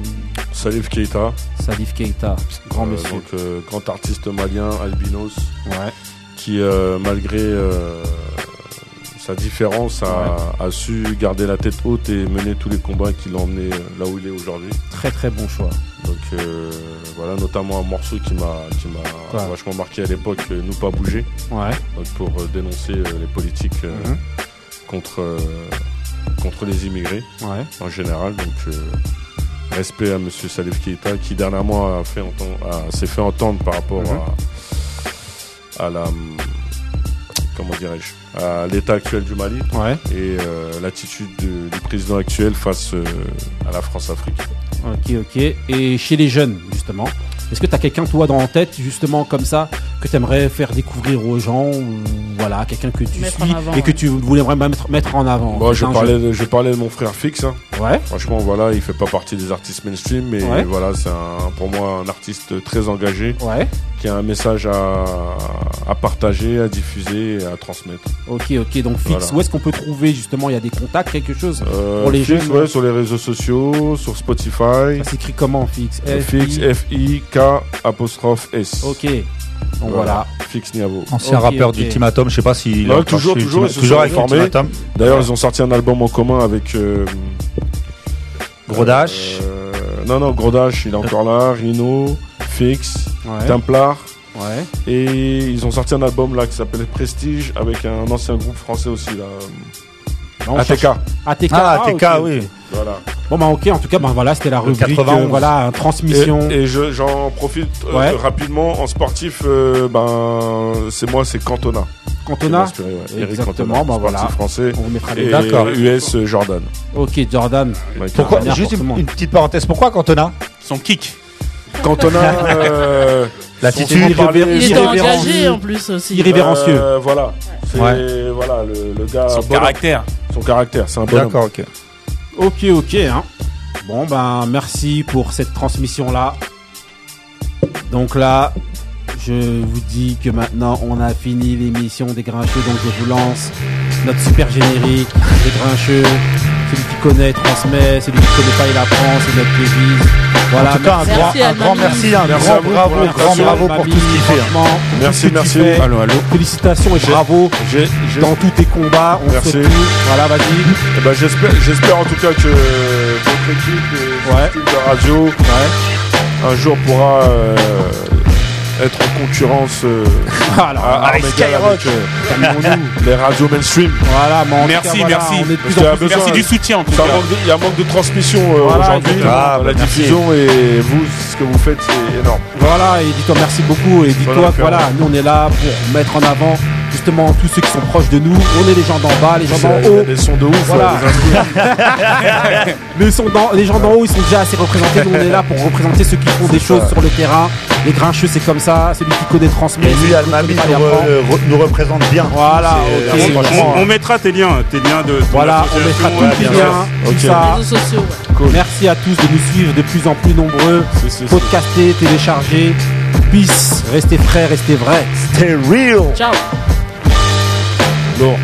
S7: Salif Keita.
S1: Salif Keita, grand
S7: Euh,
S1: monsieur.
S7: donc, euh, grand artiste malien, albinos.
S1: Ouais.
S7: Qui, euh, malgré sa différence, a, a su garder la tête haute et mener tous les combats qui l'ont emmené là où il est aujourd'hui.
S1: Très très bon choix.
S7: Donc voilà, notamment un morceau qui m'a vachement marqué à l'époque, Nous pas bouger.
S1: Ouais.
S7: Donc pour dénoncer les politiques
S1: Mhm.
S7: contre contre les immigrés
S1: Ouais.
S7: en général. Donc euh, respect à Monsieur Salif Keita qui dernièrement a fait entendre, a- s'est fait entendre par rapport
S1: Mhm.
S7: à, à la comment dirais-je à l'état actuel du Mali
S1: Ouais.
S7: et euh, l'attitude de- du président actuel face euh, à la France-Afrique.
S1: Ok, ok. Et chez les jeunes, justement, est-ce que tu as quelqu'un, toi, dans la tête, justement, comme ça, que tu aimerais faire découvrir aux gens ou voilà, quelqu'un que tu
S3: Mettre
S1: suis
S3: en avant,
S1: et que tu voulais vraiment mettre, mettre en avant?
S7: Moi, je
S1: Un
S7: parlais, de, je parlais de mon frère Fix. hein.
S1: Ouais.
S7: Franchement, voilà, il fait pas partie des artistes mainstream, mais
S1: Ouais.
S7: voilà, c'est pour moi un artiste très engagé,
S1: Ouais.
S7: qui a un message à, à partager, à diffuser et à transmettre.
S1: Ok, ok. Donc,
S7: Voilà.
S1: où est-ce qu'on peut trouver, justement, il y a des contacts, quelque chose
S7: Euh,
S1: pour les
S7: Fix,
S1: jeunes?
S7: ouais, sur les réseaux sociaux, sur Spotify.
S1: Ça s'écrit comment, Fix
S7: Euh, Fix,
S1: F-I-
S7: F-I-K apostrophe S.
S1: Ok. Donc voilà.
S7: Fix Niavo.
S4: Ancien rappeur d'Ultimatum, je sais pas s'il
S7: Non,
S4: est encore
S7: toujours, toujours, ils se
S4: toujours
S7: sont
S4: avec
S7: formés.
S4: Ultimatum.
S7: D'ailleurs, ils ont sorti un album en commun avec euh,
S4: Gros Dash.
S7: euh, non, non, Gros Dash, il est encore là. Rhino, Fix,
S1: Ouais.
S7: Templar.
S1: Ouais.
S7: Et ils ont sorti un album là qui s'appelle Prestige avec un ancien groupe français aussi là.
S1: Non,
S7: ATK.
S1: cherche- ATK.
S4: Ah,
S1: ah,
S4: ATK, oui.
S7: Voilà.
S1: Bon, bah, ok. En tout cas, bah, voilà, c'était la rubrique.
S4: 91.
S1: euh, voilà, transmission.
S7: Et, et je- j'en profite euh,
S1: Ouais.
S7: rapidement en sportif. euh, ben c'est moi, c'est Cantona.
S1: Cantona
S7: inspiré, ouais. Eric
S1: Exactement,
S7: Cantona,
S1: bah,
S7: sportif
S1: voilà.
S7: français.
S1: On vous mettra les
S7: et
S1: D'accord.
S7: US Jordan.
S1: Ok, Jordan.
S4: Pourquoi, juste une, petite parenthèse, pourquoi Cantona
S2: Son kick.
S7: Cantona. *laughs* euh,
S4: L'attitude,
S3: engagé en plus aussi.
S1: Irrévérencieux.
S7: Euh, voilà. C'est voilà le, le gars.
S2: Son
S7: bonhomme.
S2: caractère.
S7: Son caractère, c'est un bonhomme.
S4: D'accord, ok.
S1: Ok, ok. Hein. Bon, ben, merci pour cette transmission-là. Donc là, je vous dis que maintenant, on a fini l'émission des Grincheux. Donc je vous lance notre super générique des Grincheux. Celui qui connaît transmet, celui qui connaît pas, il apprend. C'est notre devise. Voilà.
S4: en tout cas, un,
S1: merci.
S4: grand,
S3: Merci,
S4: un grand merci, un
S7: Merci
S4: grand bravo,
S7: pour
S4: grand bravo pour tout ce qu'il fait. hein.
S7: Merci,
S1: tout
S7: merci.
S1: tu fais.
S2: Allô, allô.
S1: Félicitations et bravo dans tous tes combats. On
S7: Merci.
S1: fait tout. Voilà, vas-y.
S7: Eh ben, j'espère, j'espère en tout cas que votre équipe et
S1: Ouais.
S7: de radio
S1: Ouais.
S7: un jour pourra euh, être en concurrence euh, *laughs* à armes
S4: avec
S7: avec euh, *laughs* les radios mainstream.
S1: Voilà, mais en tout
S2: Merci,
S1: cas, voilà,
S2: merci.
S1: On est de
S7: Parce
S1: plus
S7: qu'il y
S1: en
S7: a
S1: plus.
S7: besoin-
S2: Merci du soutien en tout
S7: Ça
S2: cas.
S7: manque de- Il y a un manque de transmission euh,
S1: Voilà,
S7: aujourd'hui
S1: exactement.
S4: Ah,
S7: la
S4: bah, merci.
S7: diffusion et vous, ce que vous faites, c'est énorme.
S1: Voilà, et dis-toi merci beaucoup. Et dis-toi que voilà, nous on est là pour mettre en avant justement tous ceux qui sont proches de nous. On est les gens d'en bas, les gens d'en
S7: il y a
S1: haut.
S7: des sons de ouf.
S1: Voilà.
S7: des instruments.
S1: Les, *laughs* les gens d'en haut, ils sont déjà assez représentés. Nous on est là pour représenter ceux qui font des choses sur le terrain. Les grincheux, c'est comme ça. Celui qui connaît transmet.
S4: Et lui,
S1: qui
S4: Almami,
S1: connaît pas, il
S4: nous, représente bien.
S1: Voilà,
S4: C'est-
S1: ok.
S4: c'est- franchement,
S5: On, on mettra tes liens, tes liens de.
S1: Voilà, on mettra tous les liens.
S3: Réseaux sociaux.
S1: Merci à tous de nous suivre de plus en plus nombreux.
S7: C'est- c'est- c'est-
S1: Podcaster, télécharger. Peace, restez frais, restez vrais.
S4: Stay real.
S3: Ciao.
S7: Lourd.